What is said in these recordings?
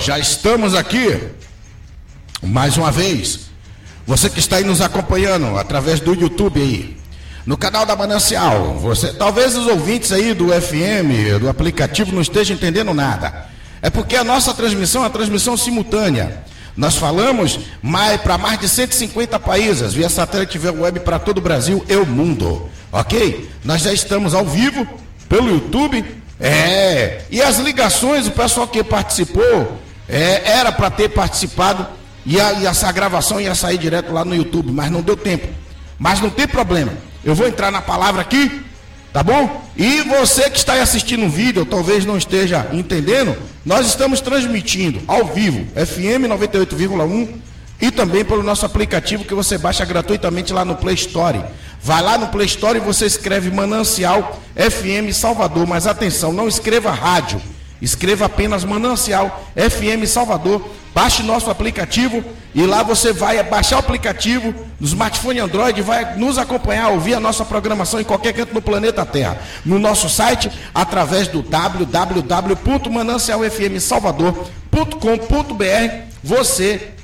Já estamos aqui. Mais uma vez. Você que está aí nos acompanhando através do YouTube aí, no canal da Manancial. Você, talvez os ouvintes aí do FM, do aplicativo não estejam entendendo nada. É porque a nossa transmissão é uma transmissão simultânea. Nós falamos para mais de 150 países, via satélite via web para todo o Brasil e o mundo. Ok? Nós já estamos ao vivo pelo YouTube. É. E as ligações, o pessoal que participou, é, era para ter participado e, a, e essa gravação ia sair direto lá no YouTube, mas não deu tempo. Mas não tem problema. Eu vou entrar na palavra aqui, tá bom? E você que está aí assistindo o vídeo, talvez não esteja entendendo, nós estamos transmitindo ao vivo, FM 98,1 e também pelo nosso aplicativo que você baixa gratuitamente lá no Play Store. Vai lá no Play Store e você escreve Manancial FM Salvador, mas atenção, não escreva rádio, escreva apenas Manancial FM Salvador Baixe nosso aplicativo e lá você vai baixar o aplicativo no smartphone Android, vai nos acompanhar, ouvir a nossa programação em qualquer canto do planeta Terra. No nosso site, através do www.manancialfmsalvador.com.br, você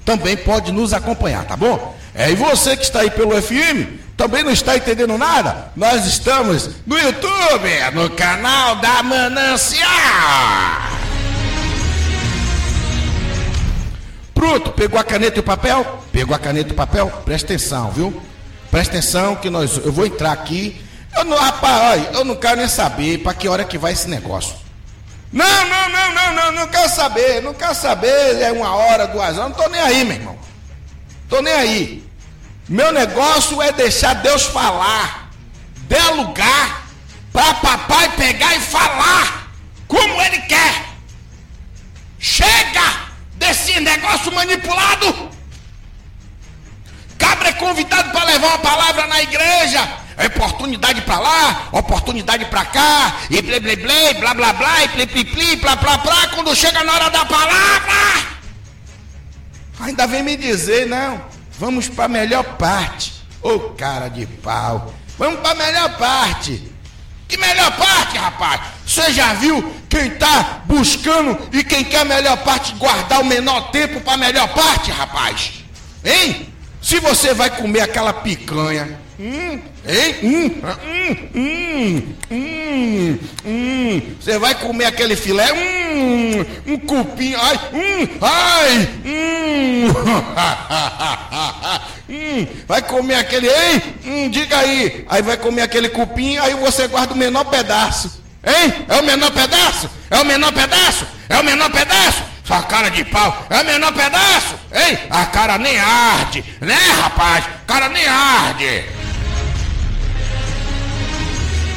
também pode nos acompanhar, tá bom? É, e você que está aí pelo FM, também não está entendendo nada? Nós estamos no YouTube, no canal da Manancial. Pronto, pegou a caneta e o papel? Pegou a caneta e o papel? Presta atenção, viu? Presta atenção que nós, eu vou entrar aqui. Eu não, rapaz, olha, eu não quero nem saber para que hora que vai esse negócio. Não, não, não, não, não, não quero saber, não quero saber, é uma hora, duas horas, não tô nem aí, meu irmão. Tô nem aí. Meu negócio é deixar Deus falar, dar lugar para papai pegar e falar como ele quer. Chega! desse negócio manipulado. Cabra é convidado para levar uma palavra na igreja. É oportunidade para lá, oportunidade para cá, e blé blé blé, blá blá blá, e pli pli pli, plá plá plá, quando chega na hora da palavra. Ainda vem me dizer, não, vamos para a melhor parte. Ô oh, cara de pau, vamos para a melhor parte. Que melhor parte, rapaz? Você já viu quem está buscando e quem quer a melhor parte guardar o menor tempo para a melhor parte, rapaz? Hein? Se você vai comer aquela picanha, Você vai comer aquele filé, hum, um cupim, ai, hum, ai, hum, hum, vai comer aquele, hein? Hum, diga aí, aí vai comer aquele cupim, aí você guarda o menor pedaço. Hein? É o menor pedaço? É o menor pedaço? É o menor pedaço? Sua cara de pau, é o menor pedaço? Hein? A cara nem arde, né, rapaz? A cara nem arde.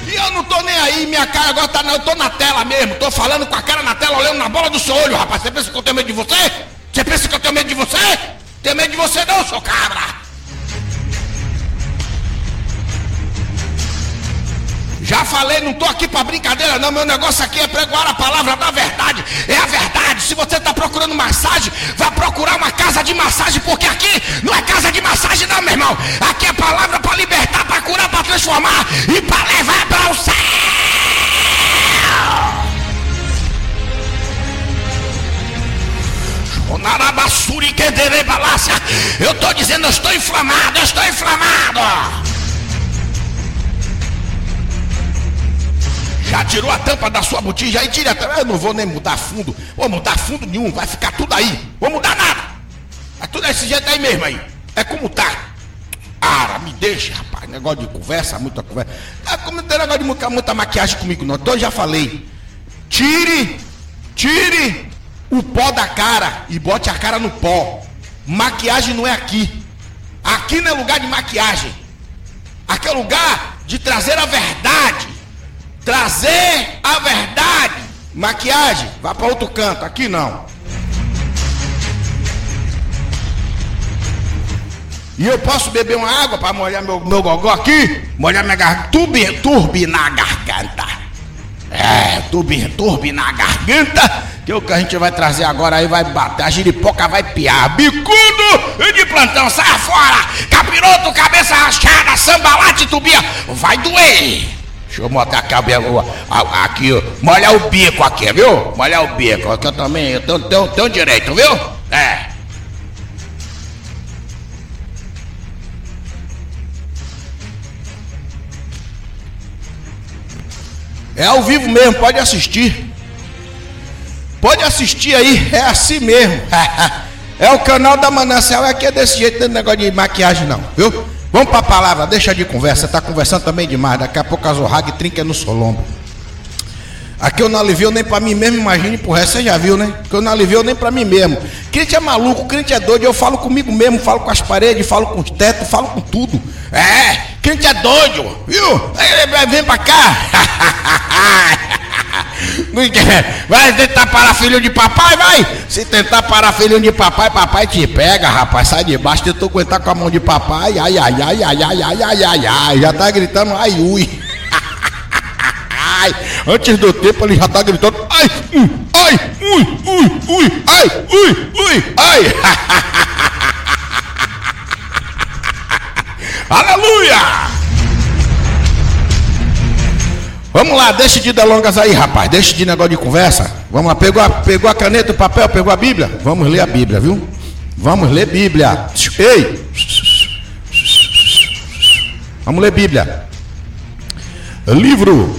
E eu não tô nem aí, minha cara agora tá. Eu tô na tela mesmo, tô falando com a cara na tela, olhando na bola do seu olho, rapaz. Você pensa que eu tenho medo de você? Você pensa que eu tenho medo de você? Tenho medo de você não, seu cabra. Já falei, não estou aqui para brincadeira, não. Meu negócio aqui é pregoar a palavra da verdade. É a verdade. Se você está procurando massagem, vá procurar uma casa de massagem, porque aqui não é casa de massagem, não, meu irmão. Aqui é palavra para libertar, para curar, para transformar e para levar para o céu. Eu estou dizendo, eu estou inflamado, eu estou inflamado. Já tirou a tampa da sua botija aí, tira a tampa. Eu não vou nem mudar fundo. Vou mudar fundo nenhum, vai ficar tudo aí. Vou mudar nada. É tudo desse jeito aí mesmo aí. É como tá. Ara, me deixa, rapaz. Negócio de conversa, muita conversa. É como tem negócio de muita maquiagem comigo, não. Então eu já falei. Tire, tire o pó da cara e bote a cara no pó. Maquiagem não é aqui. Aqui não é lugar de maquiagem. Aqui é lugar de trazer a verdade trazer a verdade. Maquiagem, vá para outro canto, aqui não. E eu posso beber uma água para molhar meu, meu gogó aqui? Molhar minha garganta, turbi, turbinar a garganta. É, turbi, turbinar a garganta. Que é o que a gente vai trazer agora aí vai bater. A giripoca vai piar. Bicudo de plantão, sai fora. Capiroto, cabeça rachada, sambalate, tubia. Vai doer. Deixa eu botar aqui, aqui, molhar o bico aqui, viu? Molhar o bico, aqui eu também eu tenho, tenho, tenho direito, viu? É. É ao vivo mesmo, pode assistir. Pode assistir aí, é assim mesmo. é o canal da Manancial, aqui é desse jeito, não tem negócio de maquiagem não, viu? Vamos para a palavra, deixa de conversa, está conversando também demais. Daqui a pouco a Zorrag trinca no solombo. Aqui eu não alivio nem para mim mesmo, imagine por resto, você já viu, né? Que eu não alivio nem para mim mesmo. Crente é maluco, crente é doido, eu falo comigo mesmo, falo com as paredes, falo com os tetos, falo com tudo. É, crente é doido, viu? Vem para cá. Vai tentar parar filho de papai, vai! Se tentar parar filho de papai, papai te pega, rapaz. Sai de baixo, tentou aguentar com a mão de papai. Ai, ai, ai, ai, ai, ai, ai, ai, ai. Já tá gritando, ai, ui. ai, antes do tempo ele já tá gritando, ai, ui, ai, ui, ui, ui, ai, ui, ui, ai. Aleluia! Vamos lá, deixa de delongas aí, rapaz. Deixa de negócio de conversa. Vamos lá, pegou a, pegou a caneta, o papel, pegou a Bíblia? Vamos ler a Bíblia, viu? Vamos ler Bíblia. Ei! Vamos ler Bíblia. Livro.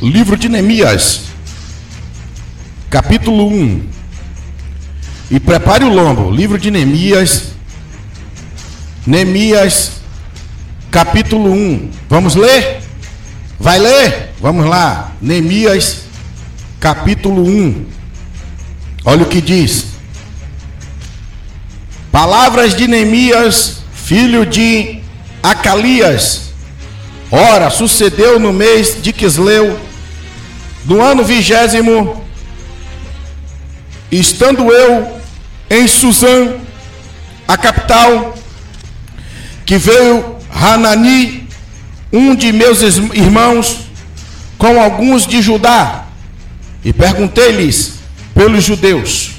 Livro de Neemias. Capítulo 1. E prepare o lombo. Livro de Neemias. Neemias. Capítulo 1. Vamos ler? Vai ler? Vamos lá. Neemias, capítulo 1. Olha o que diz. Palavras de Neemias, filho de Acalias. Ora, sucedeu no mês de Quisleu, do ano vigésimo, estando eu em Suzã, a capital, que veio Hanani, um de meus irmãos com alguns de Judá e perguntei-lhes pelos judeus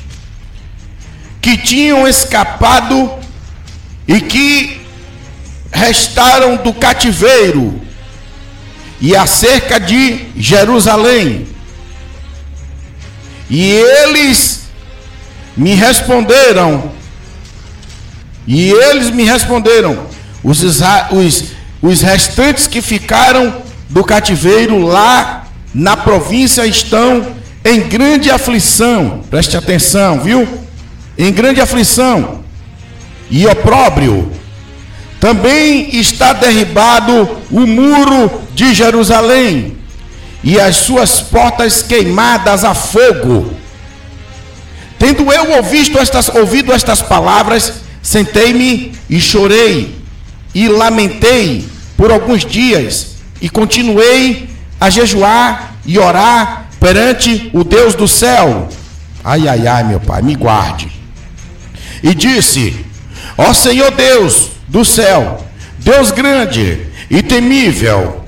que tinham escapado e que restaram do cativeiro e acerca de Jerusalém. E eles me responderam, e eles me responderam, os, os os restantes que ficaram do cativeiro lá na província estão em grande aflição. Preste atenção, viu? Em grande aflição e opróbrio. Também está derribado o muro de Jerusalém e as suas portas queimadas a fogo. Tendo eu ouvido estas, ouvido estas palavras, sentei-me e chorei e lamentei por alguns dias e continuei a jejuar e orar perante o Deus do céu. Ai, ai, ai, meu pai, me guarde. E disse: Ó Senhor Deus do céu, Deus grande e temível,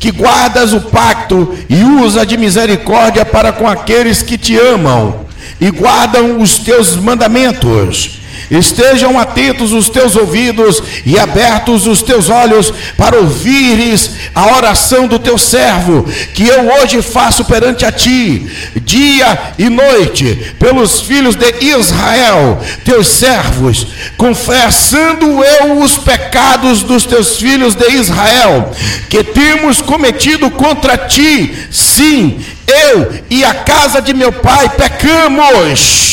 que guardas o pacto e usa de misericórdia para com aqueles que te amam e guardam os teus mandamentos Estejam atentos os teus ouvidos e abertos os teus olhos para ouvires a oração do teu servo, que eu hoje faço perante a ti, dia e noite, pelos filhos de Israel, teus servos, confessando eu os pecados dos teus filhos de Israel, que temos cometido contra ti, sim, eu e a casa de meu pai pecamos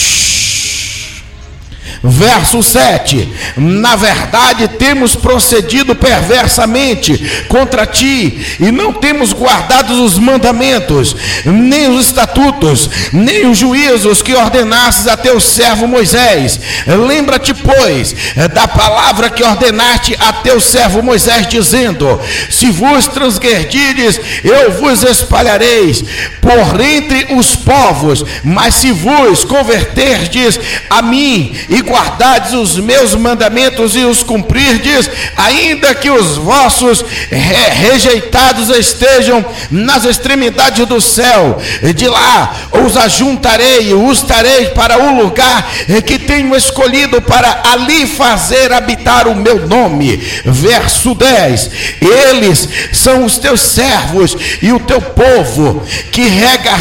Verso 7: Na verdade, temos procedido perversamente contra ti, e não temos guardado os mandamentos, nem os estatutos, nem os juízos que ordenastes a teu servo Moisés. Lembra-te, pois, da palavra que ordenaste a teu servo Moisés, dizendo: Se vos transgredirdes, eu vos espalhareis por entre os povos, mas se vos converterdes a mim e guardardes os meus mandamentos e os cumprirdes, ainda que os vossos re rejeitados estejam nas extremidades do céu, de lá os ajuntarei, os tarei para o lugar que tenho escolhido para ali fazer habitar o meu nome. Verso 10: Eles são os teus servos e o teu povo que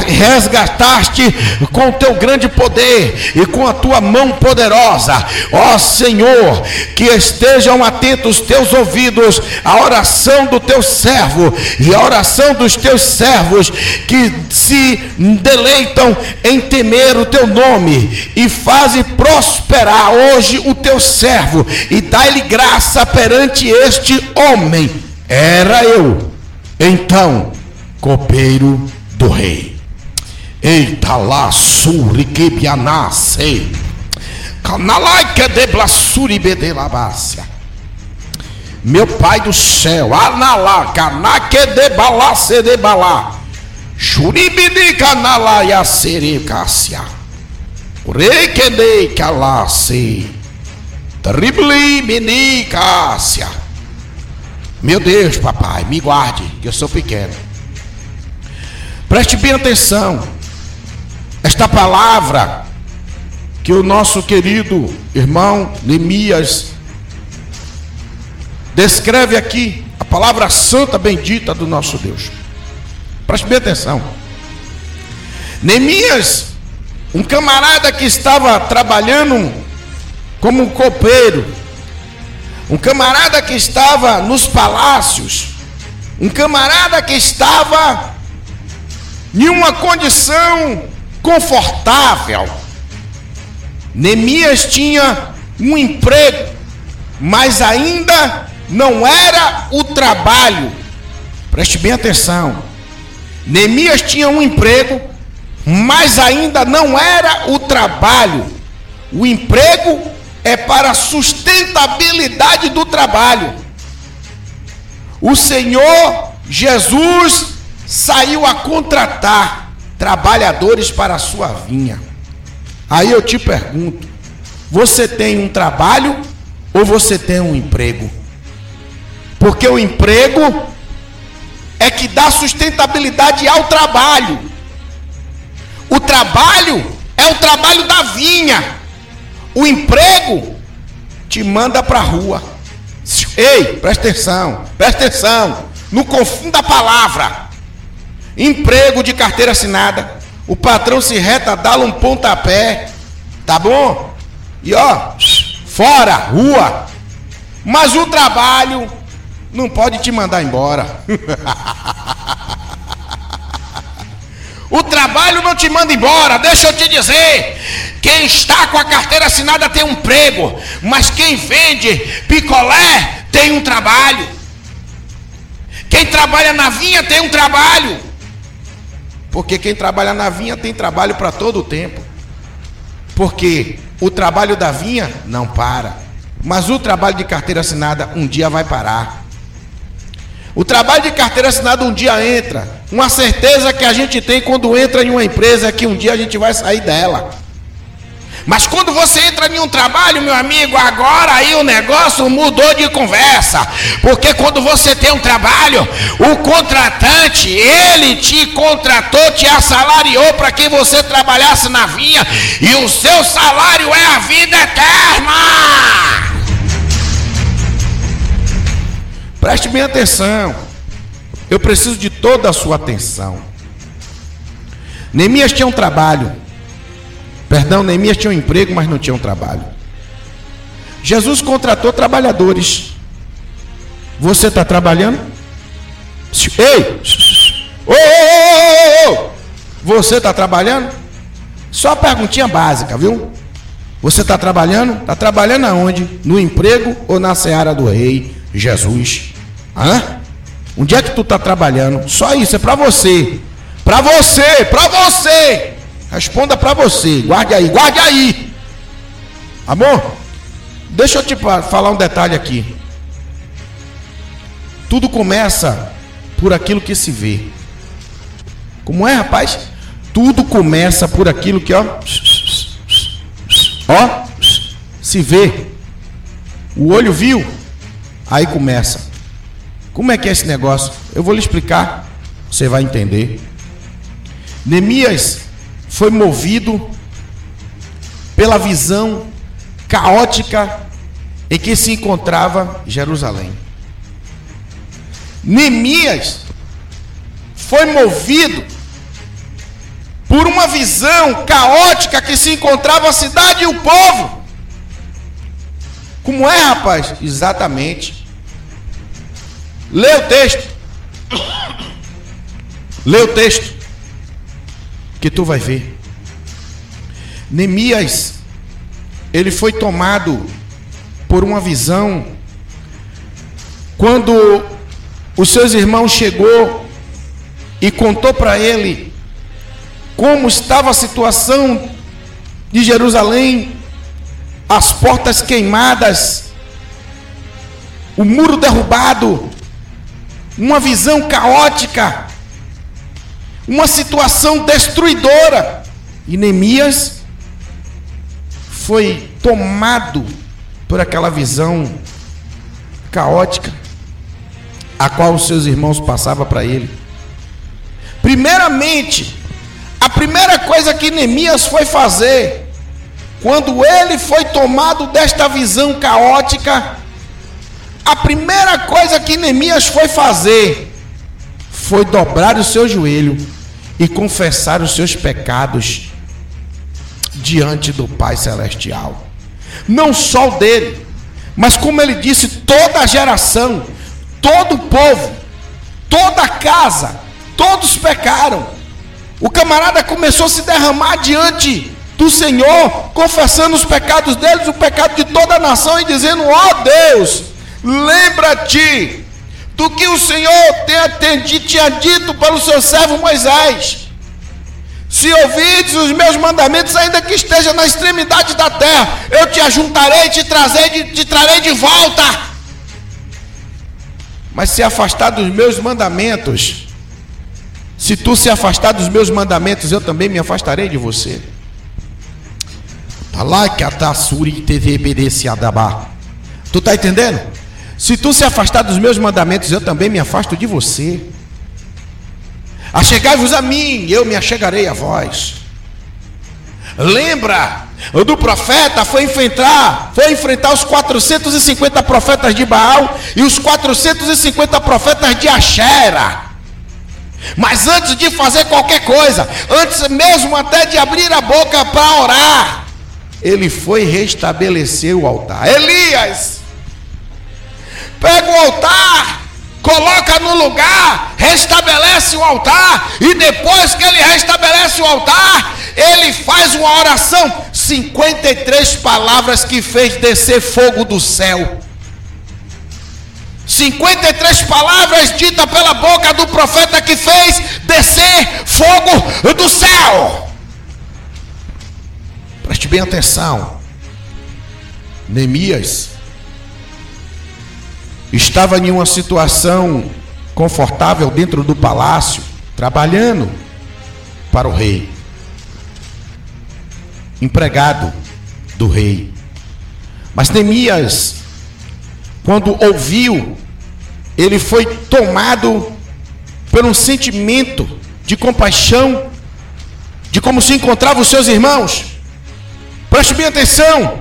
resgataste com o teu grande poder e com a tua mão poderosa. Ó Senhor, que estejam atentos teus ouvidos à oração do teu servo e à oração dos teus servos que se deleitam em temer o teu nome e faze prosperar hoje o teu servo e dá-lhe graça perante este homem. Era eu, então, copeiro do rei. Eita lá, suri que bianasse. Canalai que de blasuri bedelabácia. Meu pai do céu, analá, canaque de balace de balá. Shuribidi canala yasere kassia. Rekede kalase. Tribli mini cássia. Meu Deus, papai, me guarde, que eu sou pequeno. Preste bem atenção. Esta palavra que o nosso querido irmão Neemias descreve aqui, a palavra santa bendita do nosso Deus. Preste bem atenção. Neemias, um camarada que estava trabalhando como um copeiro, um camarada que estava nos palácios, um camarada que estava em uma condição confortável. Neemias tinha um emprego, mas ainda não era o trabalho. Preste bem atenção. Neemias tinha um emprego, mas ainda não era o trabalho. O emprego é para a sustentabilidade do trabalho. O Senhor Jesus saiu a contratar trabalhadores para a sua vinha. Aí eu te pergunto: você tem um trabalho ou você tem um emprego? Porque o emprego é que dá sustentabilidade ao trabalho. O trabalho é o trabalho da vinha. O emprego te manda para a rua. Ei, presta atenção, presta atenção. Não confunda a palavra. Emprego de carteira assinada. O patrão se reta, dá um pontapé. Tá bom? E ó, fora, rua. Mas o trabalho não pode te mandar embora. o trabalho não te manda embora, deixa eu te dizer. Quem está com a carteira assinada tem um emprego, mas quem vende picolé tem um trabalho. Quem trabalha na vinha tem um trabalho. Porque quem trabalha na vinha tem trabalho para todo o tempo. Porque o trabalho da vinha não para. Mas o trabalho de carteira assinada um dia vai parar. O trabalho de carteira assinada um dia entra. Uma certeza que a gente tem quando entra em uma empresa é que um dia a gente vai sair dela. Mas quando você entra em um trabalho, meu amigo, agora aí o negócio mudou de conversa. Porque quando você tem um trabalho, o contratante, ele te contratou, te assalariou para que você trabalhasse na vinha, e o seu salário é a vida eterna. Preste bem atenção. Eu preciso de toda a sua atenção. Neemias tinha um trabalho. Perdão, Neemias tinha um emprego, mas não tinha um trabalho. Jesus contratou trabalhadores. Você está trabalhando? Ei! Ô, ô, ô, Você está trabalhando? Só perguntinha básica, viu? Você está trabalhando? Está trabalhando aonde? No emprego ou na seara do rei? Jesus. Hã? Onde é que tu está trabalhando? Só isso, é para você. Para você, para você. Responda para você. Guarde aí, guarde aí. Amor, deixa eu te falar um detalhe aqui. Tudo começa por aquilo que se vê. Como é, rapaz? Tudo começa por aquilo que, ó. Ó. se vê. O olho viu, aí começa. Como é que é esse negócio? Eu vou lhe explicar, você vai entender. Neemias foi movido pela visão caótica em que se encontrava Jerusalém. Neemias foi movido por uma visão caótica que se encontrava a cidade e o povo. Como é, rapaz? Exatamente. Lê o texto. Lê o texto. Que tu vai ver. Neemias, ele foi tomado por uma visão quando os seus irmãos chegou e contou para ele como estava a situação de Jerusalém, as portas queimadas, o muro derrubado, uma visão caótica, uma situação destruidora. E Neemias foi tomado por aquela visão caótica, a qual os seus irmãos passavam para ele. Primeiramente, a primeira coisa que Neemias foi fazer, quando ele foi tomado desta visão caótica, a primeira coisa que Neemias foi fazer foi dobrar o seu joelho e confessar os seus pecados diante do Pai Celestial. Não só o dele, mas como ele disse, toda a geração, todo o povo, toda a casa, Todos pecaram. O camarada começou a se derramar diante do Senhor, confessando os pecados deles, o pecado de toda a nação, e dizendo: Ó oh Deus, lembra-te do que o Senhor tem tinha dito pelo seu servo Moisés. Se ouvides os meus mandamentos, ainda que esteja na extremidade da terra, eu te ajuntarei, te trazei, te trarei de volta. Mas se afastar dos meus mandamentos, se tu se afastar dos meus mandamentos, eu também me afastarei de você. Tu está entendendo? Se tu se afastar dos meus mandamentos, eu também me afasto de você. Achegai-vos a mim, eu me achegarei a vós. Lembra do profeta foi enfrentar, foi enfrentar os 450 profetas de Baal e os 450 profetas de Axera. Mas antes de fazer qualquer coisa, antes mesmo até de abrir a boca para orar, ele foi restabelecer o altar. Elias, pega o altar, coloca no lugar, restabelece o altar, e depois que ele restabelece o altar, ele faz uma oração, 53 palavras que fez descer fogo do céu. 53 palavras ditas pela boca do profeta que fez descer fogo do céu. Preste bem atenção. Neemias estava em uma situação confortável dentro do palácio, trabalhando para o rei, empregado do rei. Mas Neemias, quando ouviu ele foi tomado por um sentimento de compaixão de como se encontravam os seus irmãos. Preste bem atenção.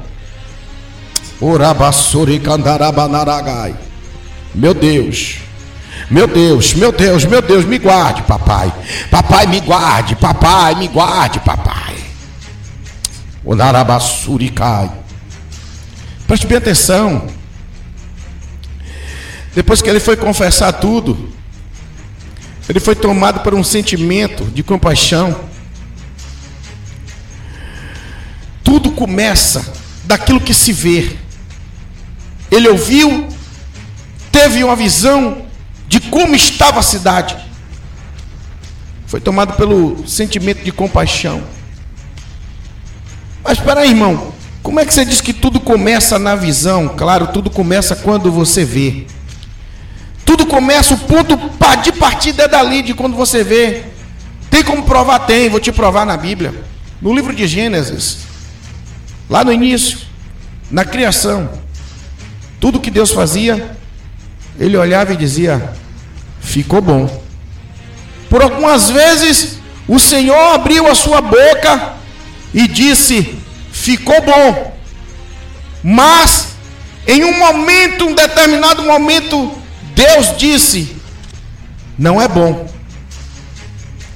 Meu Deus. Meu Deus, meu Deus, meu Deus, me guarde, papai. Papai, me guarde, papai, me guarde, papai. O Narabassuricai. Preste bem atenção. Depois que ele foi confessar tudo, ele foi tomado por um sentimento de compaixão. Tudo começa daquilo que se vê. Ele ouviu, teve uma visão de como estava a cidade. Foi tomado pelo sentimento de compaixão. Mas espera aí, irmão. Como é que você diz que tudo começa na visão? Claro, tudo começa quando você vê. Tudo começa, o ponto de partida é dali, de quando você vê. Tem como provar? Tem, vou te provar na Bíblia. No livro de Gênesis, lá no início, na criação. Tudo que Deus fazia, ele olhava e dizia: ficou bom. Por algumas vezes, o Senhor abriu a sua boca e disse: ficou bom. Mas, em um momento, um determinado momento, Deus disse: não é bom.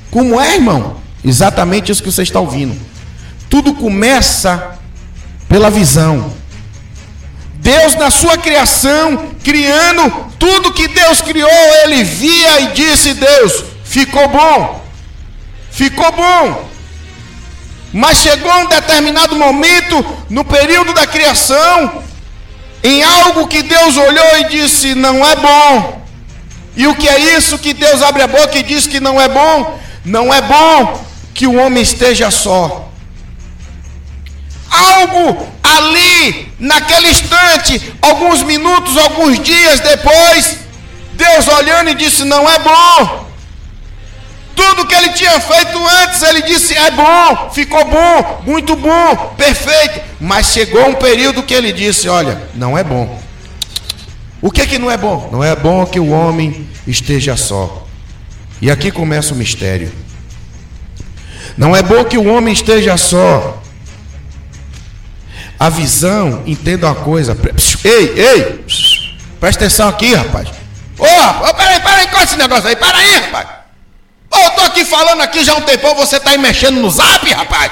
Como é, irmão? Exatamente isso que você está ouvindo. Tudo começa pela visão. Deus, na sua criação, criando tudo que Deus criou, ele via e disse: Deus, ficou bom, ficou bom. Mas chegou um determinado momento, no período da criação, em algo que Deus olhou e disse: não é bom. E o que é isso que Deus abre a boca e diz que não é bom? Não é bom que o homem esteja só. Algo ali, naquele instante, alguns minutos, alguns dias depois, Deus olhando e disse: Não é bom. Tudo que ele tinha feito antes, ele disse: É bom, ficou bom, muito bom, perfeito. Mas chegou um período que ele disse: Olha, não é bom. O que que não é bom? Não é bom que o homem esteja só. E aqui começa o mistério. Não é bom que o homem esteja só. A visão, entenda uma coisa. Ei, ei, presta atenção aqui, rapaz. Ô, oh, peraí, peraí, qual é esse negócio aí? Para aí, rapaz. Oh, eu tô aqui falando aqui já há um tempão, você tá aí mexendo no zap, rapaz.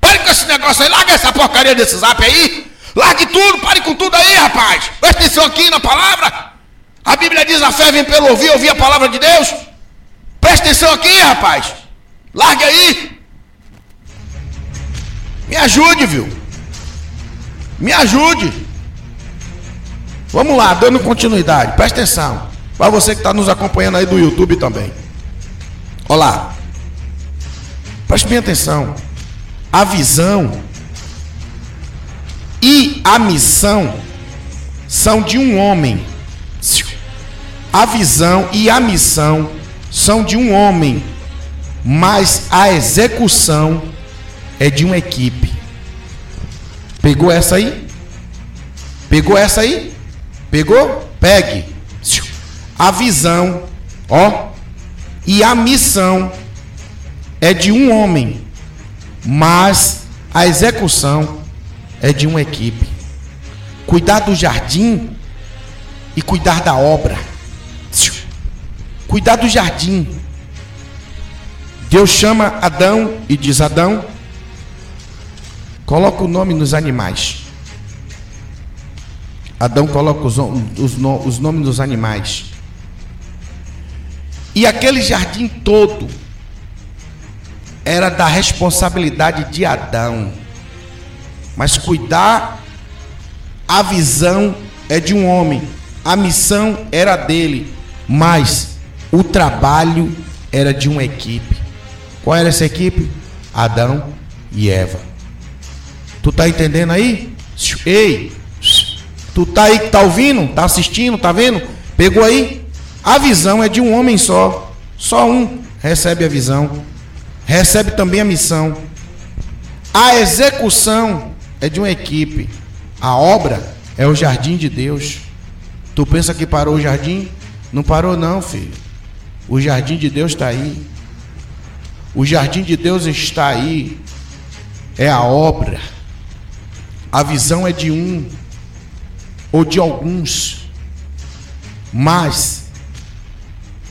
Pare com esse negócio aí, larga essa porcaria desse zap aí. Largue tudo, pare com tudo aí, rapaz. Presta atenção aqui na palavra. A Bíblia diz: a fé vem pelo ouvir, ouvir a palavra de Deus. Presta atenção aqui, rapaz. Largue aí. Me ajude, viu? Me ajude. Vamos lá, dando continuidade. Presta atenção. Para você que está nos acompanhando aí do YouTube também. Olá. Preste bem atenção. A visão e a missão são de um homem. A visão e a missão são de um homem, mas a execução é de uma equipe. Pegou essa aí? Pegou essa aí? Pegou? Pegue. A visão, ó, e a missão é de um homem, mas a execução é de uma equipe. Cuidar do jardim e cuidar da obra. Cuidar do jardim. Deus chama Adão e diz: Adão, coloca o nome nos animais. Adão coloca os, os, os nomes dos animais. E aquele jardim todo era da responsabilidade de Adão. Mas cuidar, a visão é de um homem, a missão era dele, mas o trabalho era de uma equipe. Qual era essa equipe? Adão e Eva. Tu tá entendendo aí? Ei, tu tá aí que tá ouvindo? Tá assistindo? Tá vendo? Pegou aí? A visão é de um homem só. Só um recebe a visão. Recebe também a missão. A execução é de uma equipe. A obra é o jardim de Deus. Tu pensa que parou o jardim? Não parou não, filho. O jardim de Deus está aí. O jardim de Deus está aí. É a obra. A visão é de um ou de alguns. Mas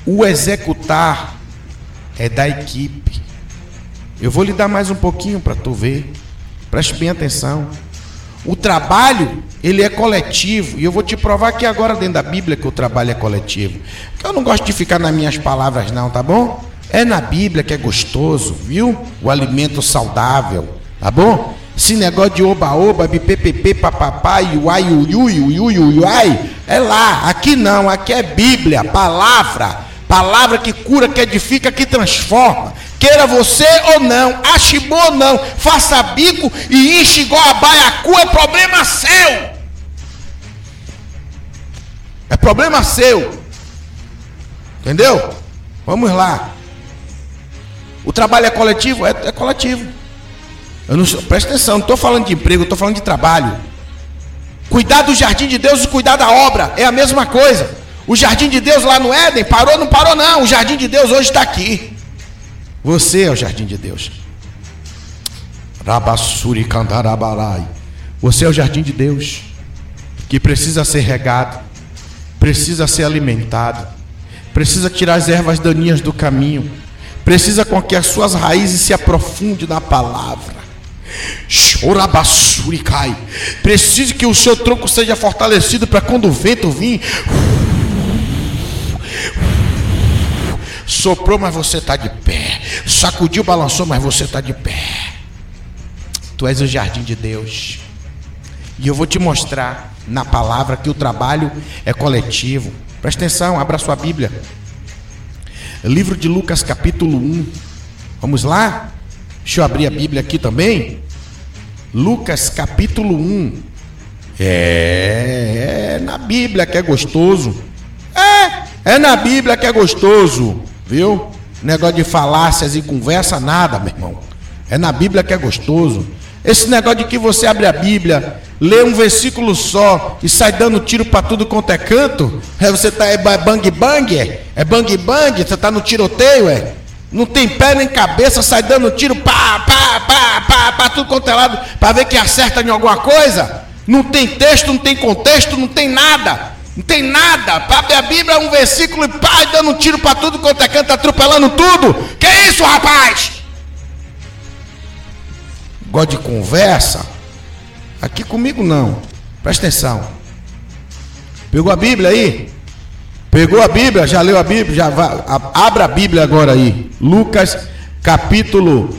o executar é da equipe. Eu vou lhe dar mais um pouquinho para tu ver. Preste bem atenção. O trabalho, ele é coletivo. E eu vou te provar aqui agora dentro da Bíblia que o trabalho é coletivo. Eu não gosto de ficar nas minhas palavras, não, tá bom? É na Bíblia que é gostoso, viu? O alimento saudável, tá bom? Esse negócio de oba-oba, bipepepe, papapá, uai, uiui, uiui, uiui, é lá. Aqui não, aqui é Bíblia, palavra. Palavra que cura, que edifica, que transforma. Queira você ou não, ache ou não, faça bico e enche igual a baiacu, é problema seu. É problema seu. Entendeu? Vamos lá. O trabalho é coletivo? É, é coletivo. Eu não, presta atenção, não estou falando de emprego, estou falando de trabalho. Cuidar do jardim de Deus e cuidar da obra é a mesma coisa. O jardim de Deus lá no Éden parou, não parou, não. O jardim de Deus hoje está aqui. Você é o jardim de Deus. Rabassuri Kandarabarai. Você é o jardim de Deus que precisa ser regado, precisa ser alimentado, precisa tirar as ervas daninhas do caminho, precisa com que as suas raízes se aprofundem na palavra. Chorabassuri Precisa que o seu tronco seja fortalecido para quando o vento vir Soprou, mas você está de pé. Sacudiu, balançou, mas você está de pé. Tu és o jardim de Deus. E eu vou te mostrar na palavra que o trabalho é coletivo. Presta atenção, abra sua Bíblia. Livro de Lucas, capítulo 1. Vamos lá? Deixa eu abrir a Bíblia aqui também. Lucas, capítulo 1. É, é na Bíblia que é gostoso. É, é na Bíblia que é gostoso. Viu? Negócio de falácias e conversa, nada, meu irmão. É na Bíblia que é gostoso. Esse negócio de que você abre a Bíblia, lê um versículo só e sai dando tiro para tudo quanto é canto, é você tá é bang bang, é, é bang bang, você tá no tiroteio, é. Não tem pé nem cabeça, sai dando tiro pá, pá, pá, pá, pá, tudo quanto é lado, para ver que acerta em alguma coisa. Não tem texto, não tem contexto, não tem nada. Não tem nada. Para a Bíblia um versículo e pai dando tiro para tudo quanto é canto, atropelando tudo. Que isso, rapaz? Gosta de conversa? Aqui comigo não. Presta atenção. Pegou a Bíblia aí? Pegou a Bíblia? Já leu a Bíblia? Já vai, abra a Bíblia agora aí. Lucas capítulo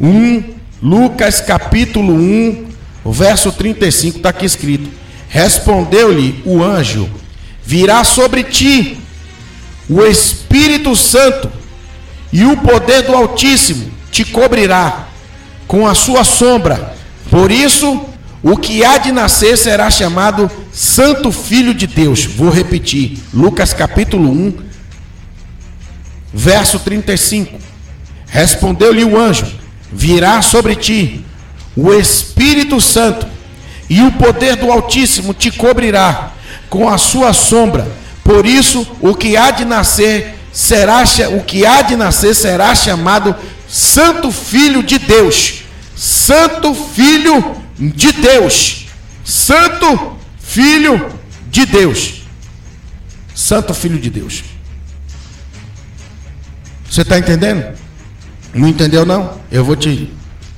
1. Lucas capítulo 1, verso 35 está aqui escrito. Respondeu-lhe o anjo: Virá sobre ti o Espírito Santo, e o poder do Altíssimo te cobrirá com a sua sombra. Por isso, o que há de nascer será chamado Santo Filho de Deus. Vou repetir. Lucas capítulo 1, verso 35. Respondeu-lhe o anjo: Virá sobre ti o Espírito Santo e o poder do Altíssimo te cobrirá com a sua sombra. Por isso, o que há de nascer será o que há de nascer será chamado Santo Filho de Deus. Santo Filho de Deus. Santo Filho de Deus. Santo Filho de Deus. Você está entendendo? Não entendeu não? Eu vou te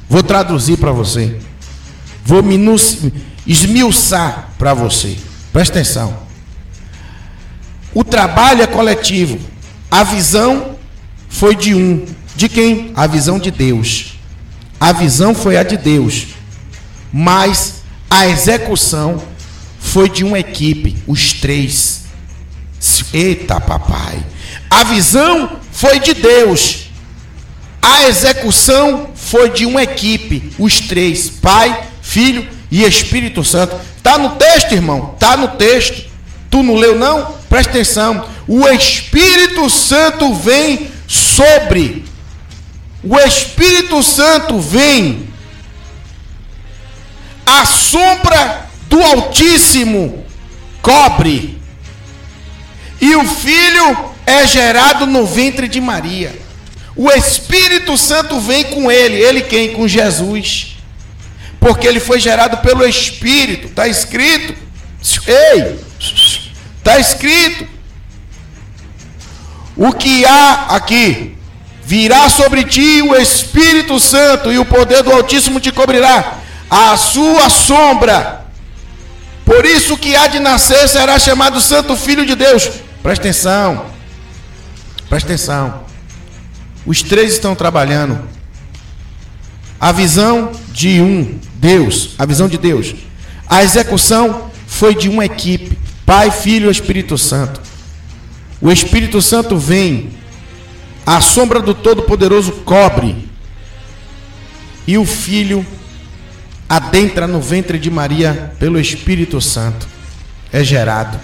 vou traduzir para você. Vou esmiuçar para você. Presta atenção. O trabalho é coletivo. A visão foi de um. De quem? A visão de Deus. A visão foi a de Deus. Mas a execução foi de uma equipe, os três. Eita, papai. A visão foi de Deus. A execução foi de uma equipe, os três: Pai, Filho e Espírito Santo. Está no texto, irmão. Está no texto. Tu não leu, não? Presta atenção. O Espírito Santo vem sobre. O Espírito Santo vem. A sombra do Altíssimo cobre. E o filho é gerado no ventre de Maria. O Espírito Santo vem com ele. Ele quem? Com Jesus porque ele foi gerado pelo Espírito. Está escrito. Ei, está escrito. O que há aqui? Virá sobre ti o Espírito Santo e o poder do Altíssimo te cobrirá. A sua sombra. Por isso que há de nascer será chamado Santo Filho de Deus. Presta atenção. Presta atenção. Os três estão trabalhando. A visão de um Deus, a visão de Deus. A execução foi de uma equipe, Pai, Filho e Espírito Santo. O Espírito Santo vem, a sombra do Todo-Poderoso cobre, e o Filho adentra no ventre de Maria pelo Espírito Santo. É gerado.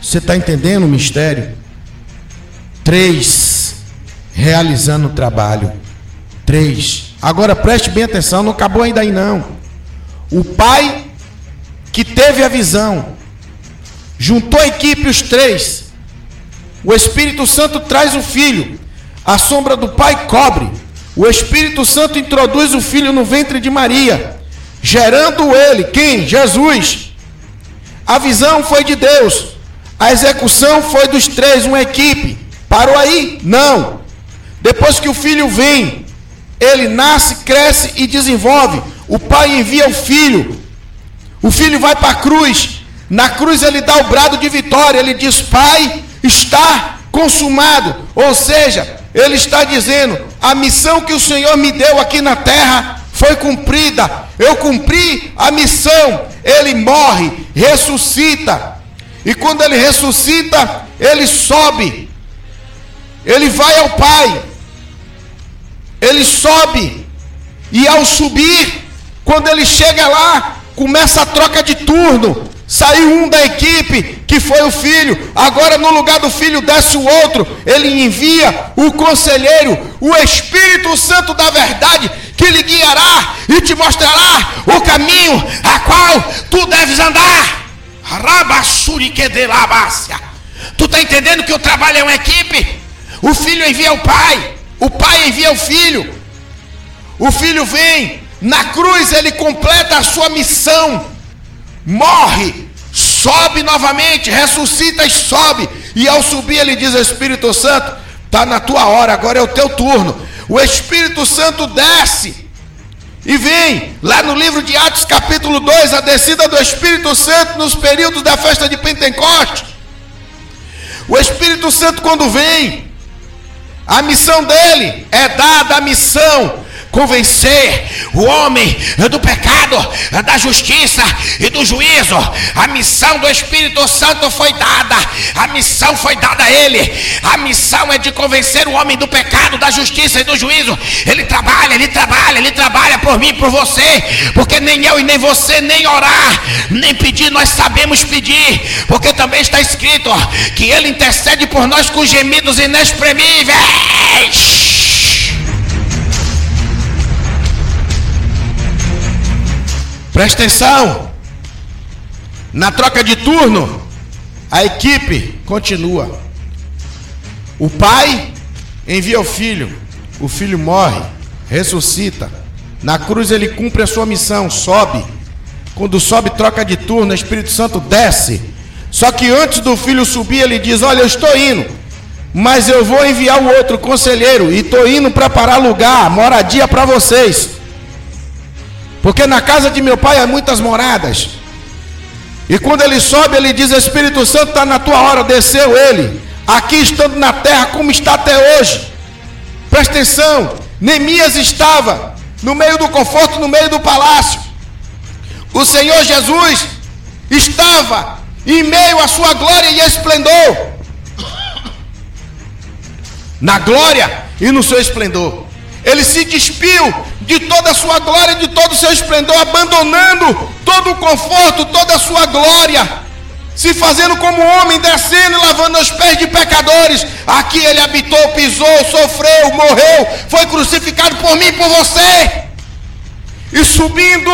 Você está entendendo o mistério? Três realizando o trabalho. Três Agora preste bem atenção, não acabou ainda aí não. O Pai que teve a visão, juntou a equipe os três. O Espírito Santo traz o filho, a sombra do pai cobre. O Espírito Santo introduz o filho no ventre de Maria, gerando ele, quem? Jesus. A visão foi de Deus, a execução foi dos três, uma equipe. Parou aí? Não. Depois que o filho vem, ele nasce, cresce e desenvolve. O pai envia o filho. O filho vai para a cruz. Na cruz ele dá o brado de vitória. Ele diz: Pai, está consumado. Ou seja, ele está dizendo: a missão que o Senhor me deu aqui na terra foi cumprida. Eu cumpri a missão. Ele morre, ressuscita. E quando ele ressuscita, ele sobe. Ele vai ao Pai. Ele sobe. E ao subir, quando ele chega lá, começa a troca de turno. Saiu um da equipe, que foi o filho. Agora, no lugar do filho, desce o outro. Ele envia o conselheiro, o Espírito Santo da verdade, que lhe guiará e te mostrará o caminho a qual tu deves andar. Tu está entendendo que o trabalho é uma equipe? O filho envia o pai, o pai envia o filho. O filho vem, na cruz ele completa a sua missão morre, sobe novamente, ressuscita e sobe. E ao subir, ele diz: Espírito Santo, está na tua hora, agora é o teu turno. O Espírito Santo desce e vem, lá no livro de Atos, capítulo 2, a descida do Espírito Santo nos períodos da festa de Pentecostes. O Espírito Santo, quando vem, a missão dele é dada a missão convencer o homem do pecado, da justiça e do juízo. A missão do Espírito Santo foi dada, a missão foi dada a ele. A missão é de convencer o homem do pecado, da justiça e do juízo. Ele trabalha, ele trabalha, ele trabalha por mim, por você, porque nem eu e nem você, nem orar, nem pedir, nós sabemos pedir, porque também está escrito que ele intercede por nós com gemidos inexprimíveis. Presta atenção. Na troca de turno, a equipe continua. O pai envia o filho, o filho morre, ressuscita. Na cruz ele cumpre a sua missão, sobe. Quando sobe, troca de turno, o Espírito Santo desce. Só que antes do filho subir, ele diz: Olha, eu estou indo, mas eu vou enviar o outro conselheiro e estou indo para parar lugar, moradia para vocês. Porque na casa de meu pai há muitas moradas. E quando ele sobe, ele diz: Espírito Santo está na tua hora, desceu ele. Aqui estando na terra, como está até hoje. Presta atenção: Neemias estava no meio do conforto, no meio do palácio. O Senhor Jesus estava em meio à sua glória e esplendor. Na glória e no seu esplendor. Ele se despiu de toda a sua glória, de todo o seu esplendor, abandonando todo o conforto, toda a sua glória, se fazendo como homem, descendo e lavando os pés de pecadores. Aqui ele habitou, pisou, sofreu, morreu, foi crucificado por mim e por você. E subindo,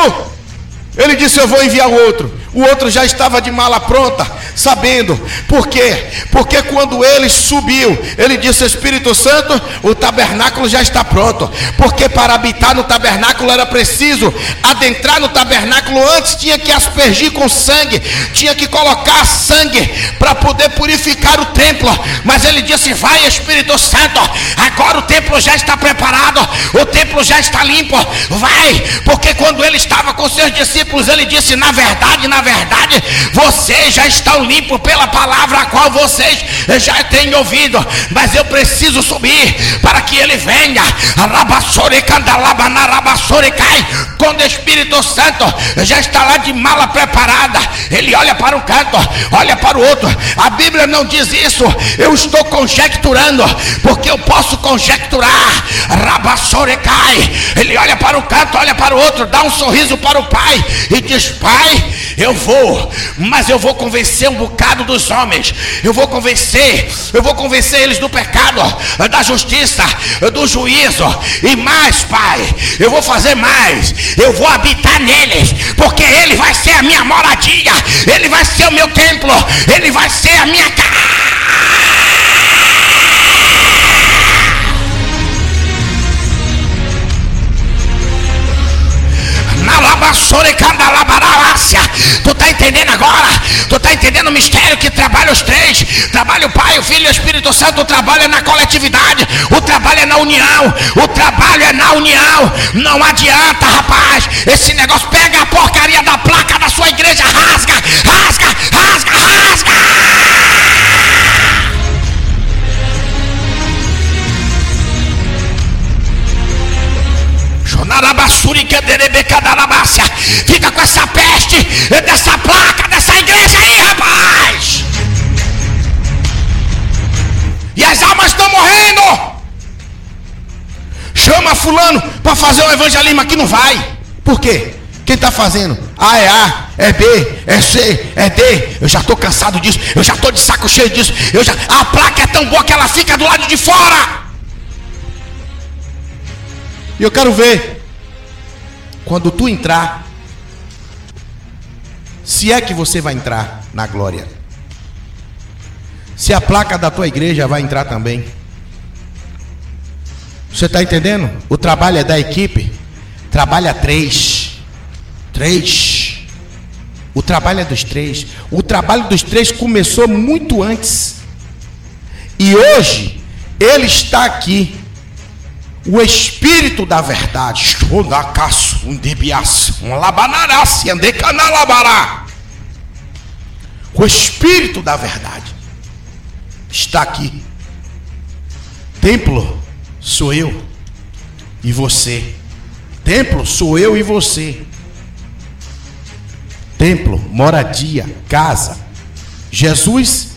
ele disse: Eu vou enviar outro. O outro já estava de mala pronta, sabendo. Por quê? Porque quando ele subiu, ele disse: Espírito Santo, o tabernáculo já está pronto. Porque para habitar no tabernáculo era preciso adentrar no tabernáculo antes, tinha que aspergir com sangue, tinha que colocar sangue para poder purificar o templo. Mas ele disse: Vai, Espírito Santo, agora o templo já está preparado, o templo já está limpo. Vai, porque quando ele estava com seus discípulos, ele disse: Na verdade, na verdade, vocês já estão limpos pela palavra a qual vocês já têm ouvido, mas eu preciso subir para que ele venha. Quando o Espírito Santo já está lá de mala preparada, ele olha para um canto, olha para o outro. A Bíblia não diz isso, eu estou conjecturando, porque eu posso conjecturar. Ele olha para um canto, olha para o outro, dá um sorriso para o pai e diz: Pai, eu Eu vou, mas eu vou convencer um bocado dos homens. Eu vou convencer, eu vou convencer eles do pecado, da justiça, do juízo. E mais, Pai, eu vou fazer mais. Eu vou habitar neles, porque Ele vai ser a minha moradia, Ele vai ser o meu templo, Ele vai ser a minha casa. Tu está entendendo agora? Tu está entendendo o mistério que trabalha os três? Trabalha o Pai, o Filho e o Espírito Santo. O trabalho é na coletividade. O trabalho é na união. O trabalho é na união. Não adianta, rapaz. Esse negócio pega a porcaria da placa da sua igreja, rasga, rasga, rasga, rasga. Fica com essa peste dessa placa, dessa igreja aí, rapaz. E as almas estão morrendo. Chama fulano para fazer o evangelismo aqui não vai. Por quê? Quem está fazendo? A é A, é B, é C, é D. Eu já estou cansado disso. Eu já estou de saco cheio disso. Eu já, a placa é tão boa que ela fica do lado de fora. E eu quero ver quando tu entrar, se é que você vai entrar na glória, se a placa da tua igreja vai entrar também. Você está entendendo? O trabalho é da equipe. Trabalha três. Três. O trabalho é dos três. O trabalho dos três começou muito antes. E hoje, ele está aqui o Espírito da verdade. O Espírito da verdade está aqui. Templo sou eu e você. Templo sou eu e você. Templo, moradia, casa. Jesus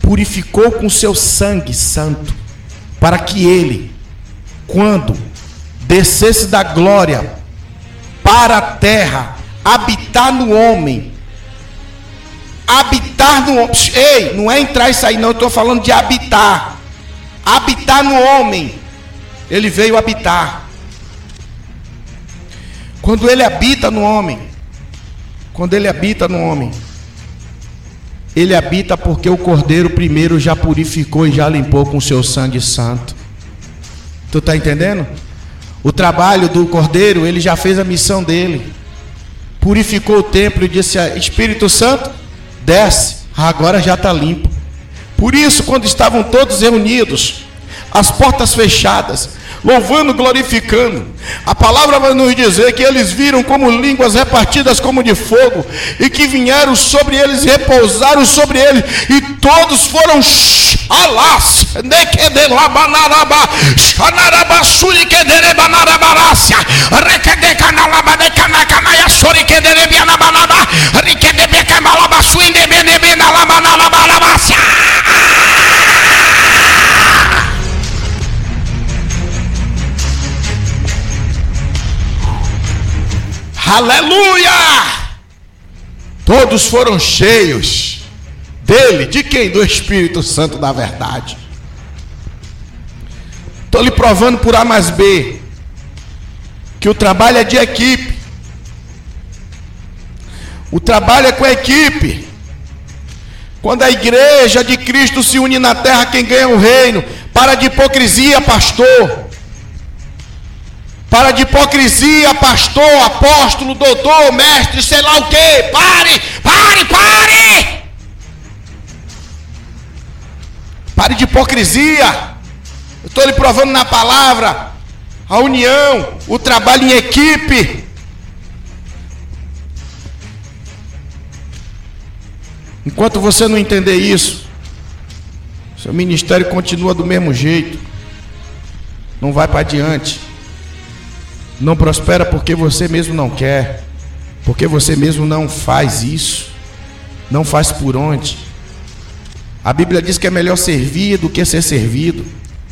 purificou com seu sangue santo para que ele quando descesse da glória para a terra, habitar no homem. Habitar no homem. Ei, não é entrar e sair, não. Eu estou falando de habitar. Habitar no homem. Ele veio habitar. Quando ele habita no homem, quando ele habita no homem, ele habita porque o Cordeiro primeiro já purificou e já limpou com seu sangue santo. Tu está entendendo? O trabalho do Cordeiro, ele já fez a missão dele. Purificou o templo e disse: Espírito Santo, desce, agora já está limpo. Por isso, quando estavam todos reunidos, as portas fechadas, louvando, glorificando. A palavra vai nos dizer que eles viram como línguas repartidas como de fogo, e que vieram sobre eles, repousaram sobre eles, e todos foram alas, Aleluia! Todos foram cheios dele, de quem? Do Espírito Santo da verdade. Estou lhe provando por A mais B que o trabalho é de equipe. O trabalho é com a equipe. Quando a igreja de Cristo se une na terra, quem ganha o reino? Para de hipocrisia, pastor. Para de hipocrisia, pastor, apóstolo, doutor, mestre, sei lá o que. Pare, pare, pare. Pare de hipocrisia. Eu estou lhe provando na palavra a união, o trabalho em equipe. Enquanto você não entender isso, seu ministério continua do mesmo jeito, não vai para adiante. Não prospera porque você mesmo não quer, porque você mesmo não faz isso, não faz por onde. A Bíblia diz que é melhor servir do que ser servido.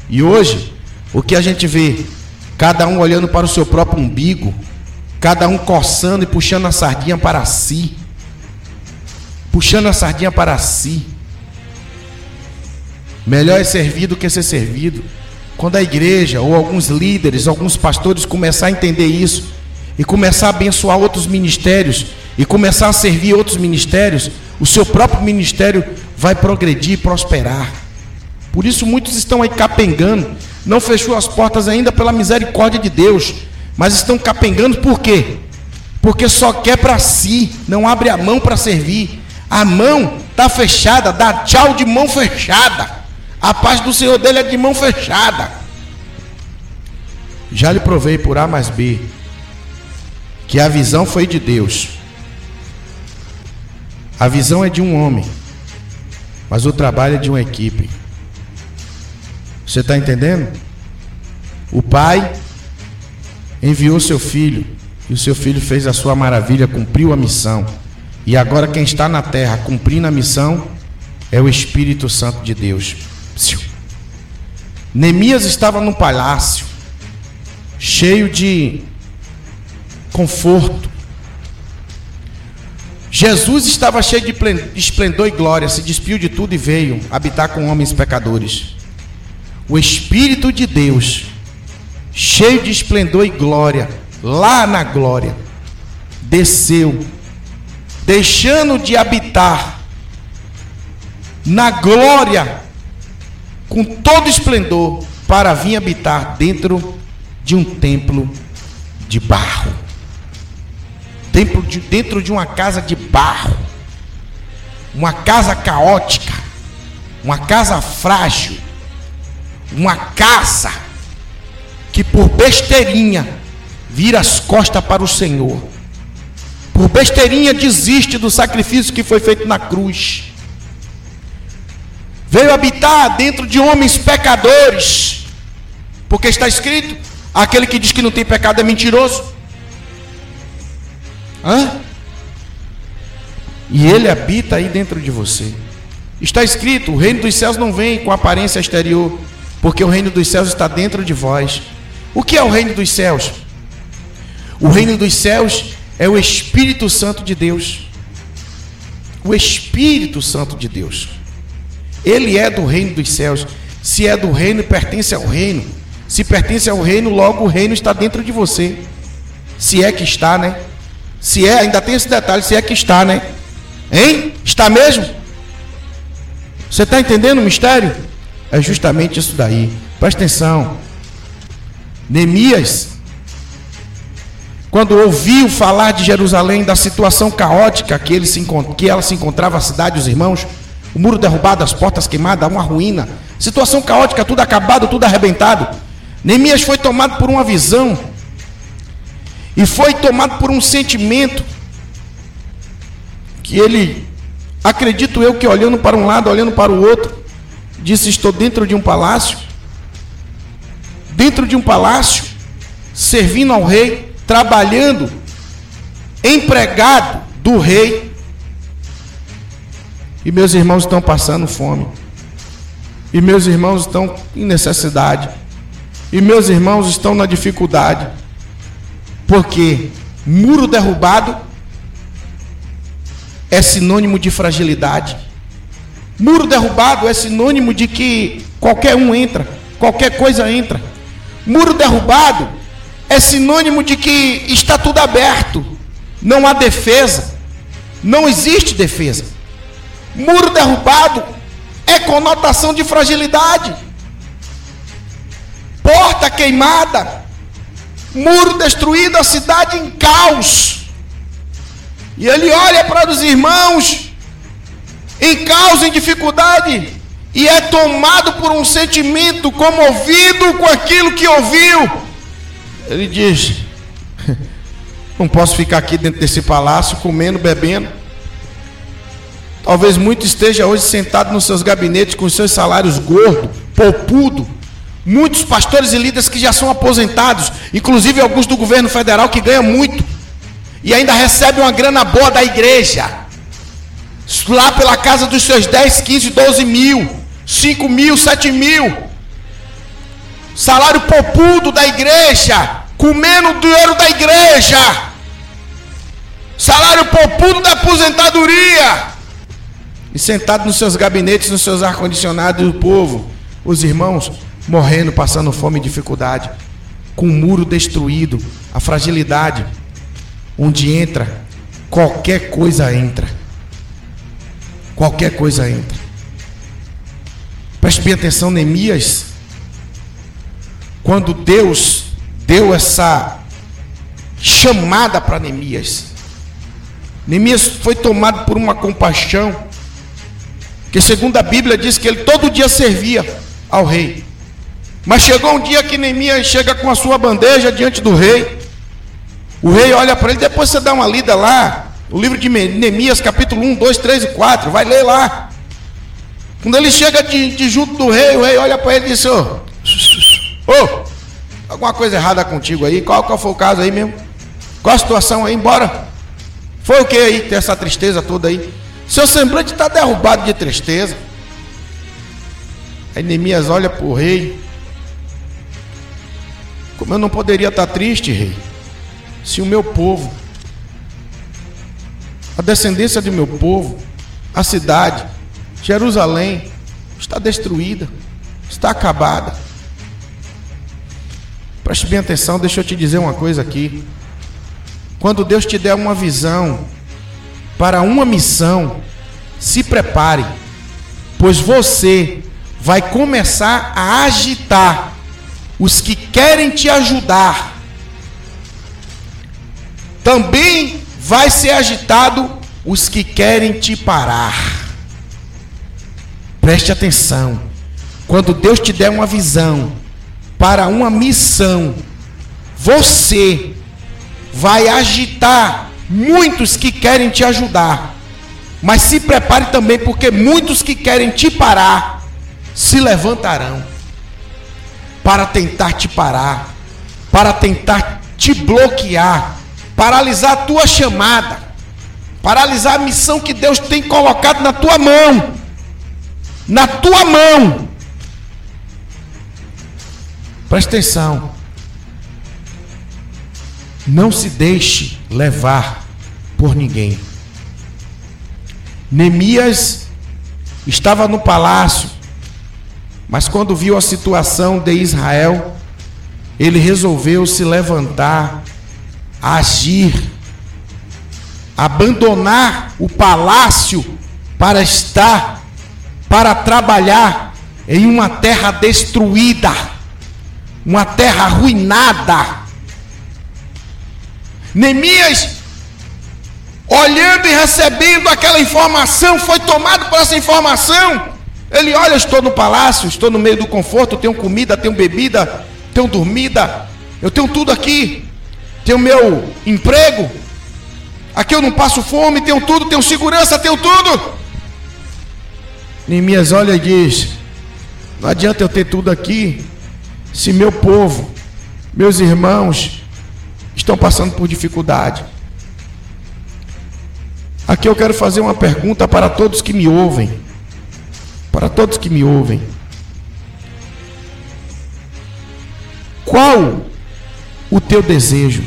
E hoje, o que a gente vê? Cada um olhando para o seu próprio umbigo, cada um coçando e puxando a sardinha para si. puxando a sardinha para si. Melhor é servir do que ser servido. Quando a igreja ou alguns líderes, alguns pastores começar a entender isso e começar a abençoar outros ministérios e começar a servir outros ministérios, o seu próprio ministério vai progredir e prosperar. Por isso muitos estão aí capengando, não fechou as portas ainda pela misericórdia de Deus, mas estão capengando por quê? Porque só quer para si, não abre a mão para servir. A mão está fechada, dá tchau de mão fechada. A paz do Senhor dele é de mão fechada. Já lhe provei por A mais B que a visão foi de Deus. A visão é de um homem, mas o trabalho é de uma equipe. Você está entendendo? O pai enviou seu filho, e o seu filho fez a sua maravilha, cumpriu a missão. E agora quem está na terra cumprindo a missão é o Espírito Santo de Deus. Neemias estava num palácio, cheio de conforto. Jesus estava cheio de esplendor e glória, se despiu de tudo e veio habitar com homens pecadores. O Espírito de Deus, cheio de esplendor e glória, lá na glória, desceu, deixando de habitar na glória, com todo esplendor, para vir habitar dentro de um templo de barro. Dentro de, dentro de uma casa de barro, uma casa caótica, uma casa frágil, uma casa que por besteirinha vira as costas para o Senhor, por besteirinha desiste do sacrifício que foi feito na cruz, veio habitar dentro de homens pecadores, porque está escrito: aquele que diz que não tem pecado é mentiroso. Hã? E ele habita aí dentro de você. Está escrito: o reino dos céus não vem com aparência exterior, porque o reino dos céus está dentro de vós. O que é o reino dos céus? O reino dos céus é o Espírito Santo de Deus. O Espírito Santo de Deus. Ele é do reino dos céus. Se é do reino, pertence ao reino. Se pertence ao reino, logo o reino está dentro de você. Se é que está, né? Se é, ainda tem esse detalhe, se é que está, né? Hein? Está mesmo? Você está entendendo o mistério? É justamente isso daí. Presta atenção. Neemias, quando ouviu falar de Jerusalém, da situação caótica que, ele se, que ela se encontrava, a cidade, os irmãos, o muro derrubado, as portas queimadas, uma ruína, situação caótica, tudo acabado, tudo arrebentado. Neemias foi tomado por uma visão e foi tomado por um sentimento que ele, acredito eu, que olhando para um lado, olhando para o outro, disse: Estou dentro de um palácio, dentro de um palácio, servindo ao rei, trabalhando, empregado do rei, e meus irmãos estão passando fome, e meus irmãos estão em necessidade, e meus irmãos estão na dificuldade. Porque muro derrubado é sinônimo de fragilidade. Muro derrubado é sinônimo de que qualquer um entra, qualquer coisa entra. Muro derrubado é sinônimo de que está tudo aberto, não há defesa, não existe defesa. Muro derrubado é conotação de fragilidade. Porta queimada muro destruído, a cidade em caos. E ele olha para os irmãos em caos, em dificuldade, e é tomado por um sentimento comovido com aquilo que ouviu. Ele diz: Não posso ficar aqui dentro desse palácio comendo, bebendo. Talvez muito esteja hoje sentado nos seus gabinetes com seus salários gordos, poupudo, Muitos pastores e líderes que já são aposentados, inclusive alguns do governo federal que ganham muito e ainda recebem uma grana boa da igreja. Lá pela casa dos seus 10, 15, 12 mil, 5 mil, 7 mil. Salário popudo da igreja, comendo dinheiro da igreja. Salário popudo da aposentadoria. E sentado nos seus gabinetes, nos seus ar-condicionados, o povo, os irmãos, morrendo, passando fome e dificuldade, com o muro destruído, a fragilidade, onde entra, qualquer coisa entra. Qualquer coisa entra. Preste bem atenção, Neemias, quando Deus deu essa chamada para Neemias. Neemias foi tomado por uma compaixão, que segundo a Bíblia diz que ele todo dia servia ao rei. Mas chegou um dia que Neemias chega com a sua bandeja diante do rei. O rei olha para ele, depois você dá uma lida lá, o livro de Neemias, capítulo 1, 2, 3 e 4, vai ler lá. Quando ele chega de, de junto do rei, o rei olha para ele e diz: Ô, oh, alguma coisa errada contigo aí? Qual, qual foi o caso aí mesmo? Qual a situação aí? Embora. Foi o que aí? Tem essa tristeza toda aí. Seu semblante está derrubado de tristeza. Aí Neemias olha para o rei. Como eu não poderia estar tá triste, rei, se o meu povo, a descendência do meu povo, a cidade, Jerusalém, está destruída, está acabada. Preste bem atenção, deixa eu te dizer uma coisa aqui. Quando Deus te der uma visão para uma missão, se prepare, pois você vai começar a agitar os que querem te ajudar. Também vai ser agitado os que querem te parar. Preste atenção. Quando Deus te der uma visão para uma missão, você vai agitar muitos que querem te ajudar. Mas se prepare também, porque muitos que querem te parar se levantarão para tentar te parar, para tentar te bloquear, paralisar a tua chamada, paralisar a missão que Deus tem colocado na tua mão. Na tua mão. Presta atenção. Não se deixe levar por ninguém. Neemias estava no palácio, mas quando viu a situação de Israel, ele resolveu se levantar, agir, abandonar o palácio para estar, para trabalhar em uma terra destruída, uma terra arruinada Neemias, olhando e recebendo aquela informação, foi tomado por essa informação. Ele olha, estou no palácio, estou no meio do conforto, tenho comida, tenho bebida, tenho dormida, eu tenho tudo aqui, tenho meu emprego, aqui eu não passo fome, tenho tudo, tenho segurança, tenho tudo. Neemias olha e diz: Não adianta eu ter tudo aqui, se meu povo, meus irmãos, estão passando por dificuldade. Aqui eu quero fazer uma pergunta para todos que me ouvem. Para todos que me ouvem. Qual o teu desejo?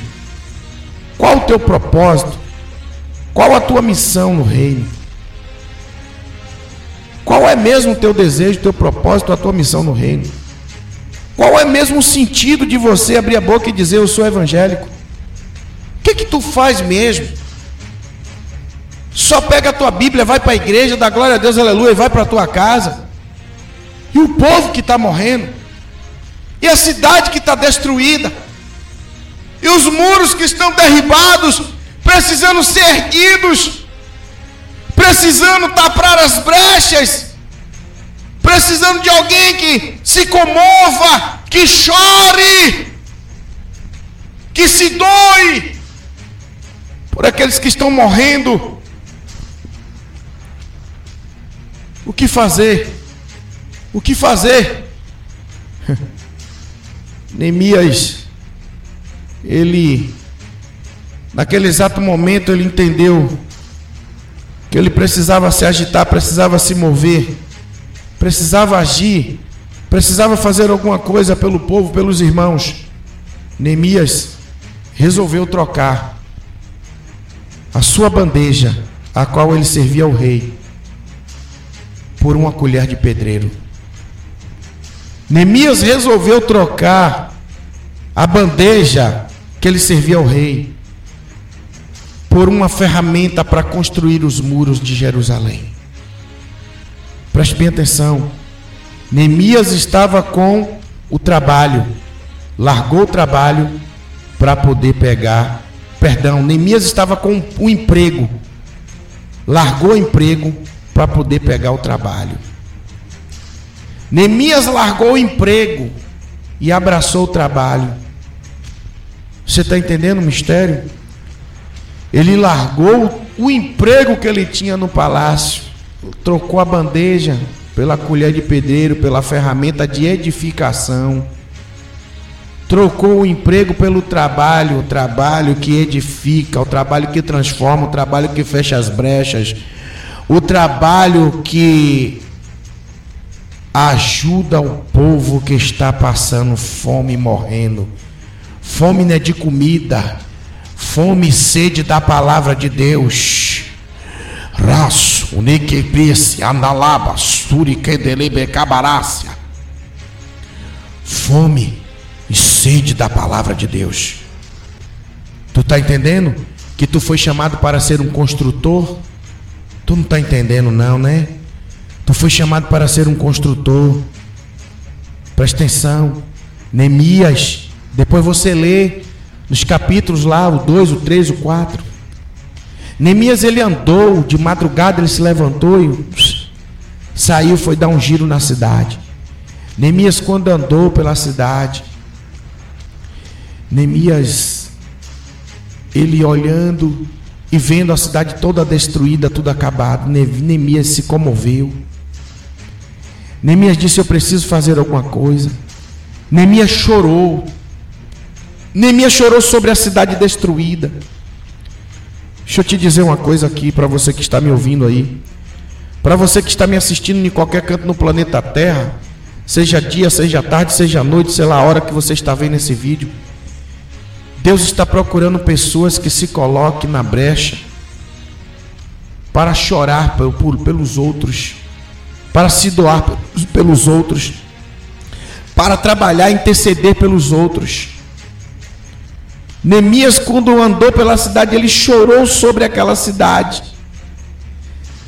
Qual o teu propósito? Qual a tua missão no reino? Qual é mesmo o teu desejo, o teu propósito, a tua missão no reino? Qual é mesmo o sentido de você abrir a boca e dizer eu sou evangélico? O que que tu faz mesmo? Só pega a tua Bíblia, vai para a igreja, dá glória a Deus, aleluia, e vai para a tua casa. E o povo que está morrendo, e a cidade que está destruída, e os muros que estão derribados, precisando ser erguidos, precisando tapar as brechas, precisando de alguém que se comova, que chore, que se doe, por aqueles que estão morrendo. O que fazer? O que fazer? Neemias, ele, naquele exato momento, ele entendeu que ele precisava se agitar, precisava se mover, precisava agir, precisava fazer alguma coisa pelo povo, pelos irmãos. Neemias resolveu trocar a sua bandeja, a qual ele servia ao rei, por uma colher de pedreiro. Neemias resolveu trocar a bandeja que ele servia ao rei por uma ferramenta para construir os muros de Jerusalém. Preste bem atenção. Neemias estava com o trabalho, largou o trabalho para poder pegar. Perdão, Neemias estava com o emprego, largou o emprego para poder pegar o trabalho. Neemias largou o emprego e abraçou o trabalho. Você está entendendo o mistério? Ele largou o emprego que ele tinha no palácio, trocou a bandeja pela colher de pedreiro, pela ferramenta de edificação. Trocou o emprego pelo trabalho, o trabalho que edifica, o trabalho que transforma, o trabalho que fecha as brechas, o trabalho que ajuda o povo que está passando fome e morrendo. Fome não é de comida, fome e sede da palavra de Deus. Raço, cabarácia. Fome e sede da palavra de Deus. Tu está entendendo que tu foi chamado para ser um construtor? Tu não está entendendo, não, né? Tu foi chamado para ser um construtor. Presta atenção. Neemias. Depois você lê nos capítulos lá, o 2, o 3, o 4. Neemias ele andou, de madrugada ele se levantou e saiu, foi dar um giro na cidade. Neemias, quando andou pela cidade, Neemias, ele olhando e vendo a cidade toda destruída, tudo acabado, Neemias se comoveu. Neemias disse: Eu preciso fazer alguma coisa. Neemias chorou. Neemias chorou sobre a cidade destruída. Deixa eu te dizer uma coisa aqui para você que está me ouvindo aí. Para você que está me assistindo em qualquer canto no planeta Terra, seja dia, seja tarde, seja noite, sei lá a hora que você está vendo esse vídeo. Deus está procurando pessoas que se coloquem na brecha para chorar pelos outros para se doar pelos outros, para trabalhar, interceder pelos outros. Neemias, quando andou pela cidade, ele chorou sobre aquela cidade.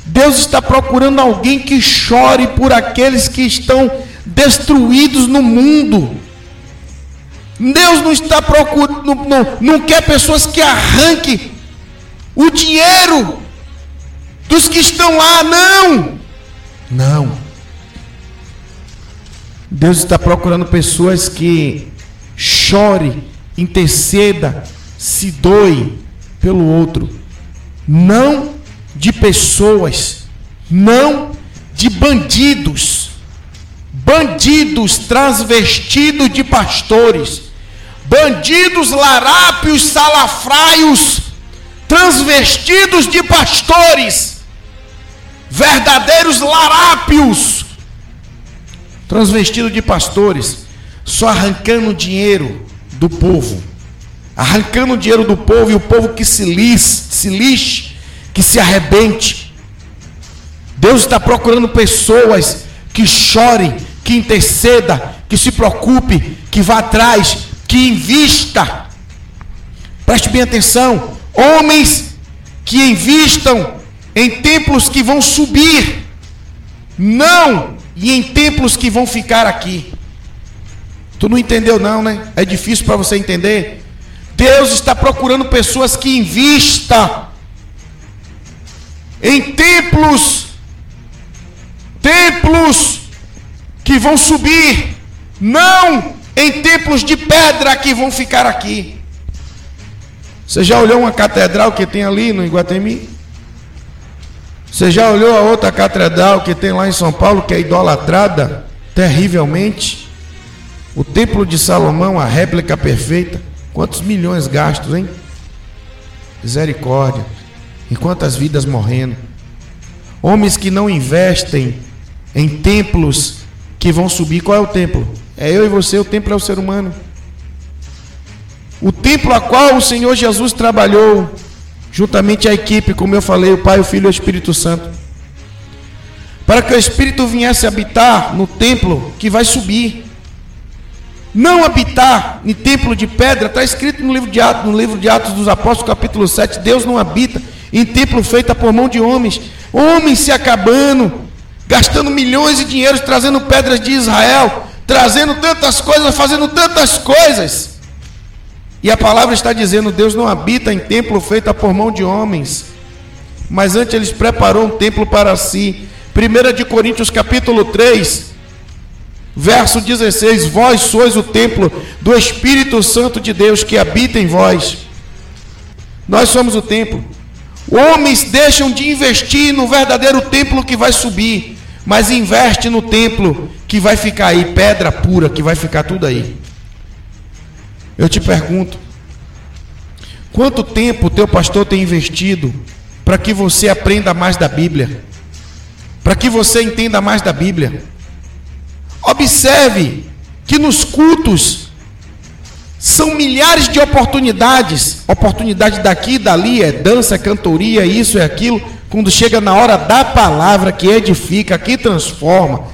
Deus está procurando alguém que chore por aqueles que estão destruídos no mundo. Deus não está procurando, não, não, quer pessoas que arranquem o dinheiro dos que estão lá, não. Não. Deus está procurando pessoas que chore, interceda, se doe pelo outro. Não de pessoas, não de bandidos. Bandidos transvestidos de pastores. Bandidos larápios, salafraios, transvestidos de pastores verdadeiros larápios, transvestidos de pastores, só arrancando dinheiro do povo, arrancando dinheiro do povo e o povo que se lixe, se lixe, que se arrebente. Deus está procurando pessoas que chorem, que interceda, que se preocupe, que vá atrás, que invista. Preste bem atenção, homens que invistam em templos que vão subir, não e em templos que vão ficar aqui. Tu não entendeu não, né? É difícil para você entender. Deus está procurando pessoas que invista em templos, templos que vão subir, não em templos de pedra que vão ficar aqui. Você já olhou uma catedral que tem ali no Iguatemi? Você já olhou a outra catedral que tem lá em São Paulo, que é idolatrada terrivelmente? O Templo de Salomão, a réplica perfeita. Quantos milhões gastos, hein? Misericórdia. E quantas vidas morrendo. Homens que não investem em templos que vão subir. Qual é o templo? É eu e você, o templo é o ser humano. O templo a qual o Senhor Jesus trabalhou juntamente à equipe, como eu falei, o Pai, o Filho e o Espírito Santo, para que o Espírito viesse habitar no templo que vai subir. Não habitar em templo de pedra, está escrito no livro, de Atos, no livro de Atos dos Apóstolos, capítulo 7. Deus não habita em templo feito por mão de homens. Homens se acabando, gastando milhões de dinheiros, trazendo pedras de Israel, trazendo tantas coisas, fazendo tantas coisas. E a palavra está dizendo: Deus não habita em templo feito por mão de homens, mas antes eles preparou um templo para si. 1 de Coríntios capítulo 3, verso 16: Vós sois o templo do Espírito Santo de Deus que habita em vós. Nós somos o templo. Homens deixam de investir no verdadeiro templo que vai subir, mas investe no templo que vai ficar aí, pedra pura, que vai ficar tudo aí. Eu te pergunto, quanto tempo o teu pastor tem investido para que você aprenda mais da Bíblia? Para que você entenda mais da Bíblia? Observe que nos cultos são milhares de oportunidades, oportunidade daqui dali, é dança, é cantoria, isso é aquilo. Quando chega na hora da palavra que edifica, que transforma,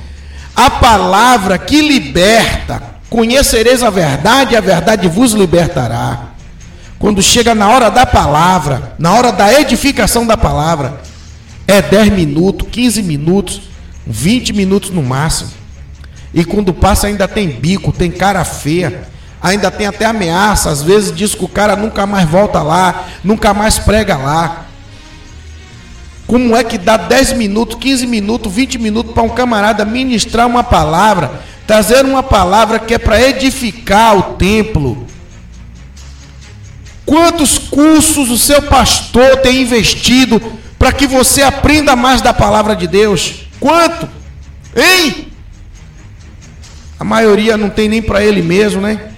a palavra que liberta, conhecereis a verdade, e a verdade vos libertará. Quando chega na hora da palavra, na hora da edificação da palavra, é 10 minutos, 15 minutos, 20 minutos no máximo. E quando passa ainda tem bico, tem cara feia, ainda tem até ameaça, às vezes diz que o cara nunca mais volta lá, nunca mais prega lá. Como é que dá 10 minutos, 15 minutos, 20 minutos para um camarada ministrar uma palavra, trazer uma palavra que é para edificar o templo? Quantos cursos o seu pastor tem investido para que você aprenda mais da palavra de Deus? Quanto? Hein? A maioria não tem nem para ele mesmo, né?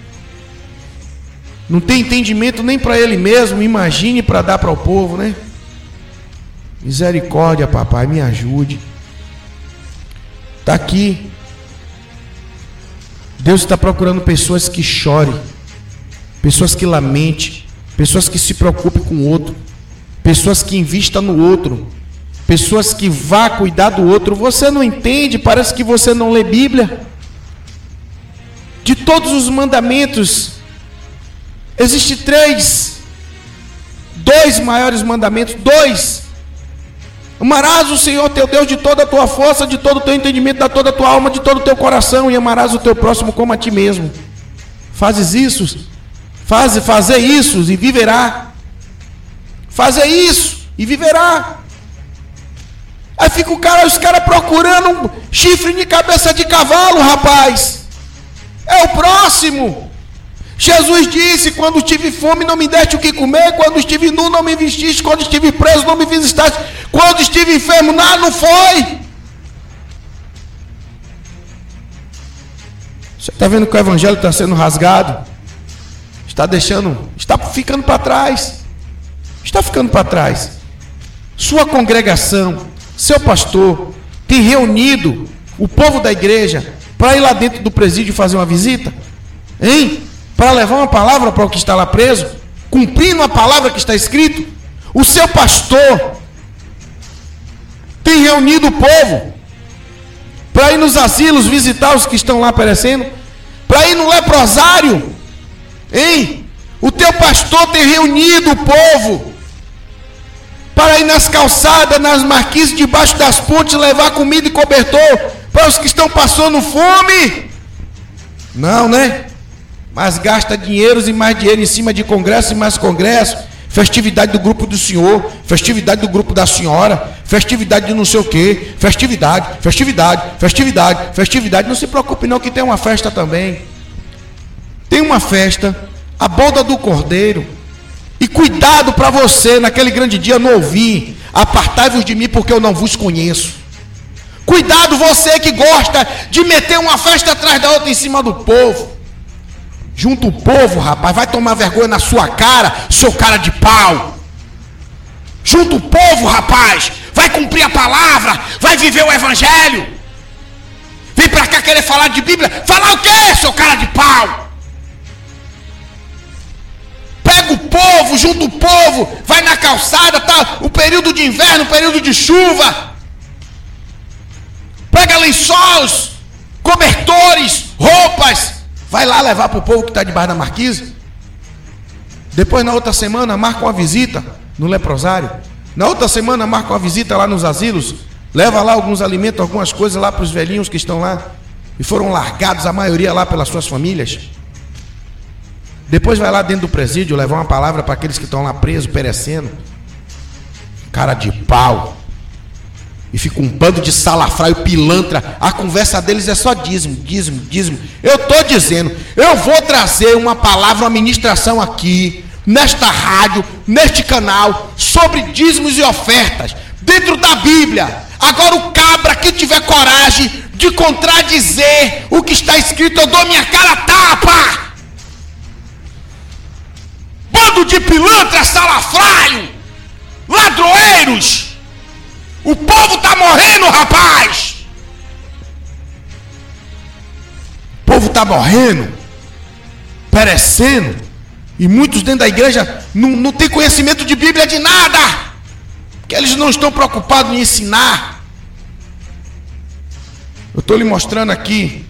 Não tem entendimento nem para ele mesmo, imagine para dar para o povo, né? Misericórdia, papai, me ajude. Está aqui. Deus está procurando pessoas que chorem, pessoas que lamentem, pessoas que se preocupem com o outro, pessoas que invistam no outro, pessoas que vá cuidar do outro. Você não entende, parece que você não lê Bíblia. De todos os mandamentos, existe três, dois maiores mandamentos, dois. Amarás o Senhor teu Deus de toda a tua força, de todo o teu entendimento, de toda a tua alma, de todo o teu coração, e amarás o teu próximo como a ti mesmo. Fazes isso, faz, fazer isso e viverá. Fazer isso e viverá. Aí fica o cara, os caras procurando um chifre de cabeça de cavalo, rapaz. É o próximo. Jesus disse: Quando tive fome, não me deste o que comer. Quando estive nu, não me vestiste. Quando estive preso, não me visitaste. Quando estive enfermo, nada não foi. Você está vendo que o evangelho está sendo rasgado? Está deixando, está ficando para trás. Está ficando para trás. Sua congregação, seu pastor, tem reunido o povo da igreja para ir lá dentro do presídio fazer uma visita? Hein? Para levar uma palavra para o que está lá preso? Cumprindo a palavra que está escrito? O seu pastor tem reunido o povo para ir nos asilos visitar os que estão lá perecendo? Para ir no leprosário? Hein? O teu pastor tem reunido o povo para ir nas calçadas, nas marquises, debaixo das pontes, levar comida e cobertor para os que estão passando fome. Não, né? Mas gasta dinheiros e mais dinheiro em cima de congresso e mais congresso. Festividade do grupo do senhor, festividade do grupo da senhora, festividade de não sei o que, festividade, festividade, festividade, festividade. Não se preocupe não que tem uma festa também. Tem uma festa, a boda do cordeiro. E cuidado para você naquele grande dia não ouvir, apartai-vos de mim porque eu não vos conheço. Cuidado você que gosta de meter uma festa atrás da outra em cima do povo. Junto o povo, rapaz, vai tomar vergonha na sua cara, seu cara de pau. Junto o povo, rapaz, vai cumprir a palavra, vai viver o evangelho. Vem para cá querer falar de Bíblia. Falar o quê, seu cara de pau? Pega o povo, junto o povo, vai na calçada, tá? O período de inverno, o período de chuva. lençóis, cobertores, roupas. Vai lá levar para o povo que está debaixo da marquise. Depois, na outra semana, marca uma visita no leprosário. Na outra semana, marca uma visita lá nos asilos. Leva lá alguns alimentos, algumas coisas lá para os velhinhos que estão lá. E foram largados, a maioria lá pelas suas famílias. Depois vai lá dentro do presídio levar uma palavra para aqueles que estão lá presos, perecendo. Cara de pau. E fica um bando de salafraio pilantra. A conversa deles é só dízimo, dízimo, dízimo. Eu estou dizendo, eu vou trazer uma palavra, uma ministração aqui, nesta rádio, neste canal, sobre dízimos e ofertas, dentro da Bíblia. Agora o cabra que tiver coragem de contradizer o que está escrito, eu dou minha cara tapa. Bando de pilantra, salafraio, ladroeiros. O povo está morrendo, rapaz. O povo está morrendo, perecendo. E muitos dentro da igreja não, não têm conhecimento de Bíblia de nada. Porque eles não estão preocupados em ensinar. Eu estou lhe mostrando aqui.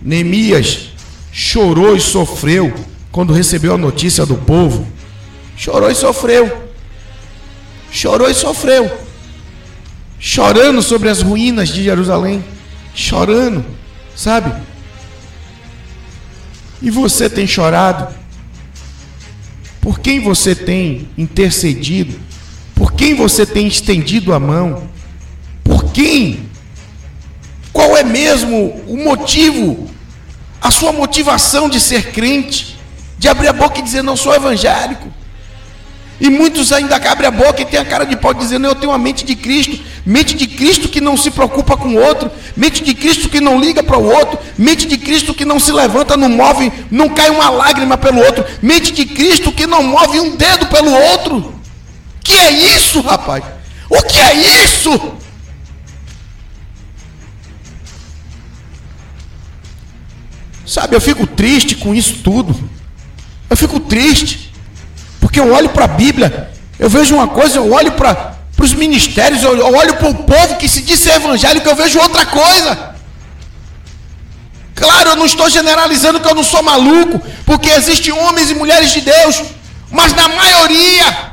Neemias chorou e sofreu quando recebeu a notícia do povo. Chorou e sofreu. Chorou e sofreu chorando sobre as ruínas de Jerusalém, chorando, sabe? E você tem chorado? Por quem você tem intercedido? Por quem você tem estendido a mão? Por quem? Qual é mesmo o motivo, a sua motivação de ser crente, de abrir a boca e dizer não sou evangélico? E muitos ainda abrem a boca e tem a cara de pau dizendo: Eu tenho a mente de Cristo, mente de Cristo que não se preocupa com o outro, mente de Cristo que não liga para o outro, mente de Cristo que não se levanta, não move, não cai uma lágrima pelo outro, mente de Cristo que não move um dedo pelo outro. Que é isso, rapaz? O que é isso? Sabe, eu fico triste com isso tudo. Eu fico triste. Porque eu olho para a Bíblia, eu vejo uma coisa, eu olho para os ministérios, eu, olho para o povo que se diz evangélico, eu vejo outra coisa. Claro, eu não estou generalizando que eu não sou maluco, porque existem homens e mulheres de Deus, mas na maioria,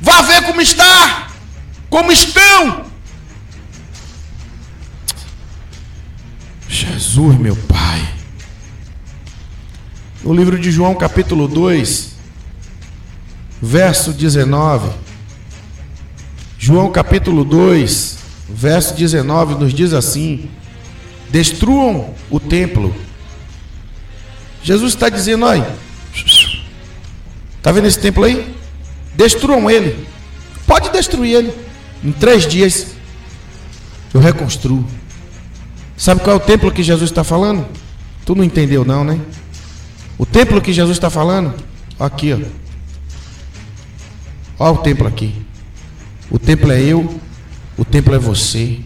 vá ver como está, como estão. Jesus, meu Pai. No livro de João, capítulo 2, verso 19. João capítulo 2, verso 19 nos diz assim: Destruam o templo. Jesus está dizendo, olha, está vendo esse templo aí? Destruam ele. Pode destruir ele. Em três dias eu reconstruo. Sabe qual é o templo que Jesus está falando? Tu não entendeu não, né? O templo que Jesus está falando, aqui, ó. Olha o templo aqui. O templo é eu, o templo é você.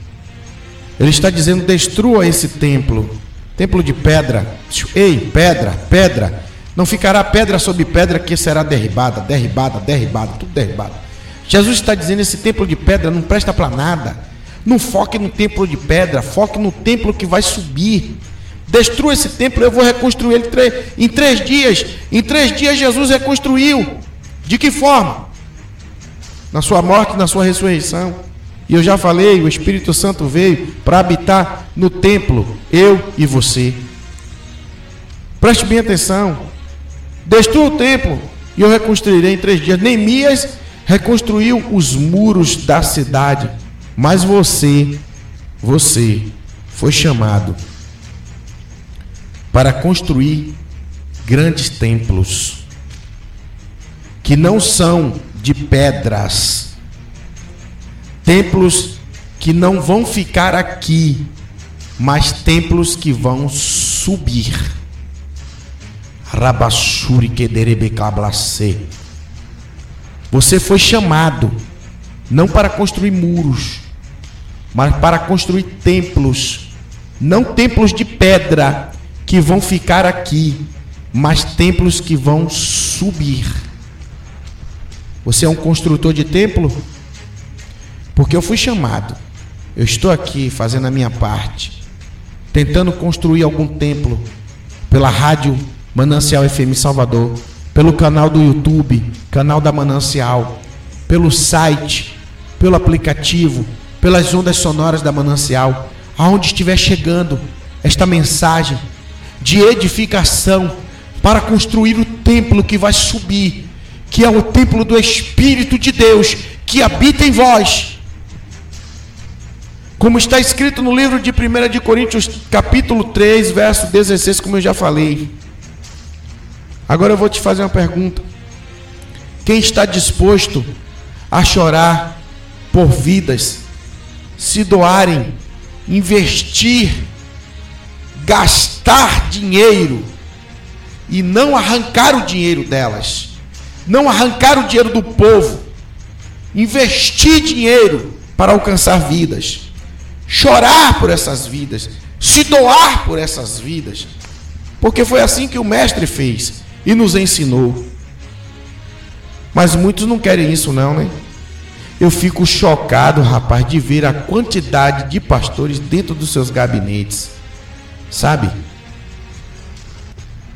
Ele está dizendo: destrua esse templo. Templo de pedra. Ei, pedra, pedra. Não ficará pedra sobre pedra que será derribada, derribada, derribada, tudo derribado. Jesus está dizendo: esse templo de pedra não presta para nada. Não foque no templo de pedra, foque no templo que vai subir. Destrua esse templo, eu vou reconstruir ele em três dias. Em três dias Jesus reconstruiu. De que forma? Na sua morte, na sua ressurreição. E eu já falei, o Espírito Santo veio para habitar no templo, eu e você. Preste bem atenção. Destrua o templo e eu reconstruirei em três dias. Neemias reconstruiu os muros da cidade, mas você, você foi chamado para construir grandes templos que não são de pedras. Templos que não vão ficar aqui, mas templos que vão subir. Rabashuri kederebekablase. Você foi chamado não para construir muros, mas para construir templos, não templos de pedra que vão ficar aqui, mas templos que vão subir. Você é um construtor de templo? Porque eu fui chamado Eu estou aqui fazendo a minha parte, tentando construir algum templo pela rádio Manancial FM Salvador, pelo canal do YouTube, canal da Manancial, pelo site, pelo aplicativo, pelas ondas sonoras da Manancial, aonde estiver chegando esta mensagem de edificação para construir o templo que vai subir, que é o templo do Espírito de Deus que habita em vós. Como está escrito no livro de 1 de Coríntios, capítulo 3, verso 16, como eu já falei. Agora eu vou te fazer uma pergunta. Quem está disposto a chorar por vidas, se doarem, investir, gastar dinheiro e não arrancar o dinheiro delas, não arrancar o dinheiro do povo, investir dinheiro para alcançar vidas, chorar por essas vidas, se doar por essas vidas, porque foi assim que o Mestre fez e nos ensinou. Mas muitos não querem isso, não, né? Eu fico chocado, rapaz, de ver a quantidade de pastores dentro dos seus gabinetes. Sabe?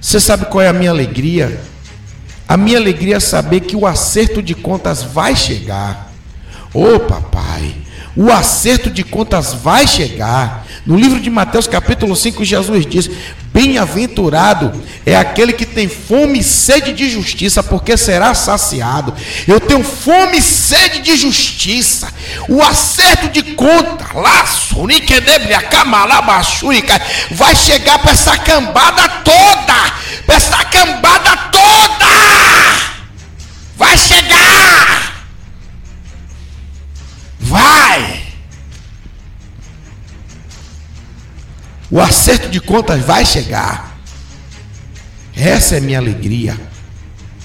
Você sabe qual é a minha alegria? A minha alegria é saber que o acerto de contas vai chegar. Ô oh, papai, o acerto de contas vai chegar. No livro de Mateus, capítulo 5, Jesus diz: Bem-aventurado é aquele que tem fome e sede de justiça, porque será saciado. Eu tenho fome e sede de justiça. O acerto de conta, laço, vai chegar para essa cambada toda. Para essa cambada toda. Vai chegar. Vai. O acerto de contas vai chegar. Essa é minha alegria.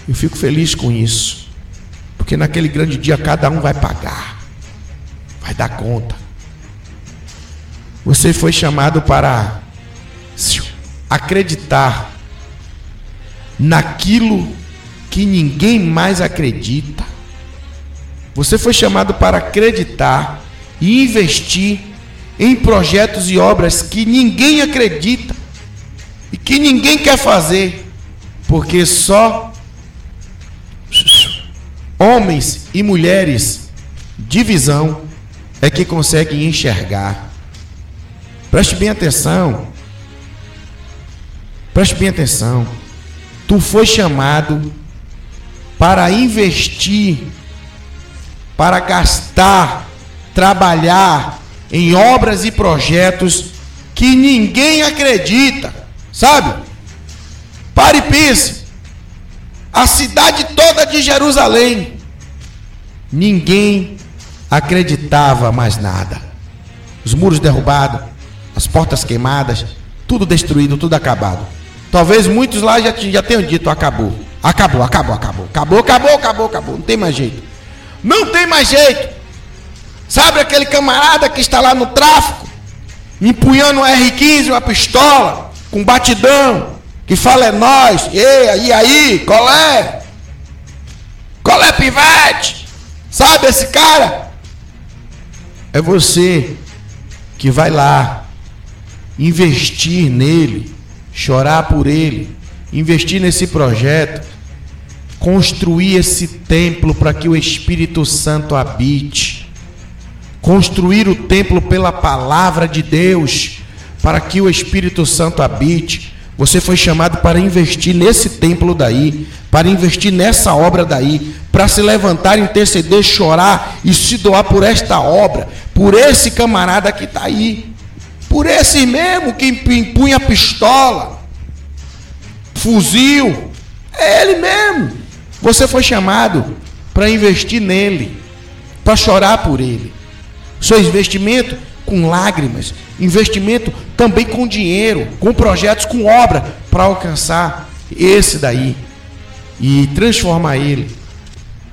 Eu fico feliz com isso. Porque naquele grande dia cada um vai pagar. Vai dar conta. Você foi chamado para acreditar naquilo que ninguém mais acredita. Você foi chamado para acreditar e investir em projetos e obras que ninguém acredita e que ninguém quer fazer, porque só homens e mulheres de visão é que conseguem enxergar. Preste bem atenção. Preste bem atenção. Tu foi chamado para investir, para gastar, trabalhar, em obras e projetos que ninguém acredita, sabe? Pare e pense. A cidade toda de Jerusalém, ninguém acreditava mais nada. Os muros derrubados, as portas queimadas, tudo destruído, tudo acabado. Talvez muitos lá já, já tenham dito: acabou, acabou, acabou, acabou, acabou, acabou, acabou, acabou, não tem mais jeito. Não tem mais jeito. Sabe aquele camarada que está lá no tráfico, empunhando um R15, uma pistola, com batidão, que fala é nós, e, e aí, qual é? Qual é pivete? Sabe esse cara? É você que vai lá investir nele, chorar por ele, investir nesse projeto, construir esse templo para que o Espírito Santo habite construir o templo pela palavra de Deus, para que o Espírito Santo habite. Você foi chamado para investir nesse templo daí, para investir nessa obra daí, para se levantar, interceder, chorar e se doar por esta obra, por esse camarada que está aí, por esse mesmo que empunha pistola, fuzil, é ele mesmo. Você foi chamado para investir nele, para chorar por ele. Seu investimento com lágrimas, investimento também com dinheiro, com projetos, com obra, para alcançar esse daí e transformar ele,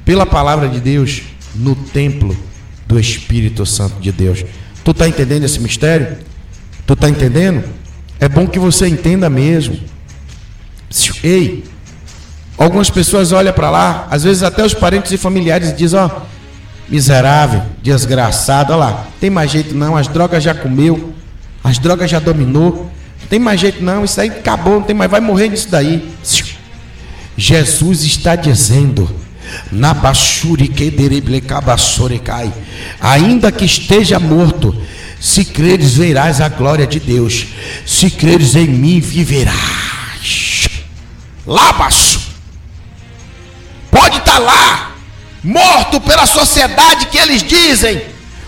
pela palavra de Deus, no templo do Espírito Santo de Deus. Tu está entendendo esse mistério? Tu está entendendo? É bom que você entenda mesmo. Ei, algumas pessoas olham para lá, às vezes até os parentes e familiares dizem: Ó, Miserável, desgraçado, olha lá. Tem mais jeito não, as drogas já comeu, as drogas já dominou. Tem mais jeito não, isso aí acabou, não tem mais, vai morrer nisso daí. Jesus está dizendo: Ainda que esteja morto, se creres, verás a glória de Deus. Se creres em mim, viverás. Lá, baixo. Pode estar tá lá, morto pela sociedade que eles dizem,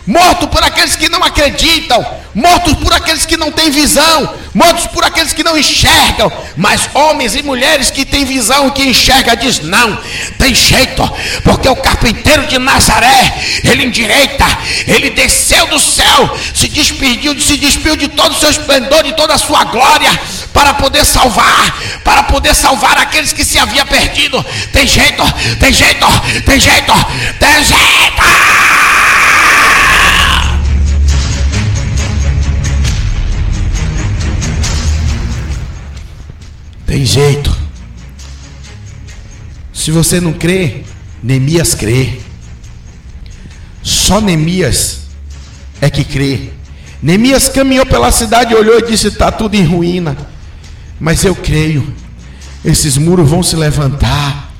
morto por aqueles que não acreditam, mortos por aqueles que não têm visão, mortos por aqueles que não enxergam, mas homens e mulheres que têm visão, que enxergam, diz não, tem jeito, porque o carpinteiro de Nazaré, ele endireita, ele desceu do céu, se despediu, se despiu de todo o seu esplendor, de toda a sua glória, para poder salvar, para poder salvar aqueles que se havia perdido. Tem jeito, tem jeito, tem jeito, tem jeito. Tem jeito. Se você não crê, Neemias crê. Só Neemias é que crê. Neemias caminhou pela cidade, olhou e disse: Está tudo em ruína. Mas eu creio, esses muros vão se levantar.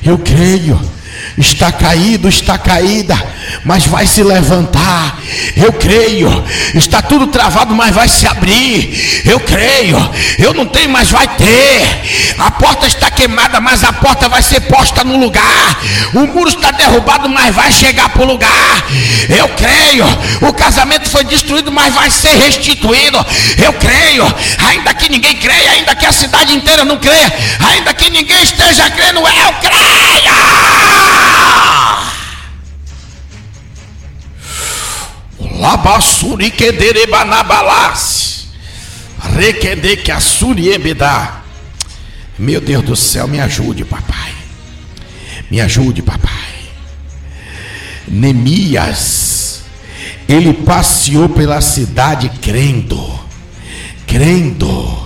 Eu creio está caído, está caída, mas vai se levantar. Eu creio. Está tudo travado, mas vai se abrir. Eu creio. Eu não tenho, mas vai ter. A porta está queimada, mas a porta vai ser posta no lugar. O muro está derrubado, mas vai chegar para o lugar. Eu creio. O casamento foi destruído, mas vai ser restituído. Eu creio. Ainda que ninguém creia, ainda que a cidade inteira não creia, ainda que ninguém esteja crendo, eu creio. Que. Meu Deus do céu, me ajude, papai. Me ajude, papai. Neemias, ele passeou pela cidade crendo, crendo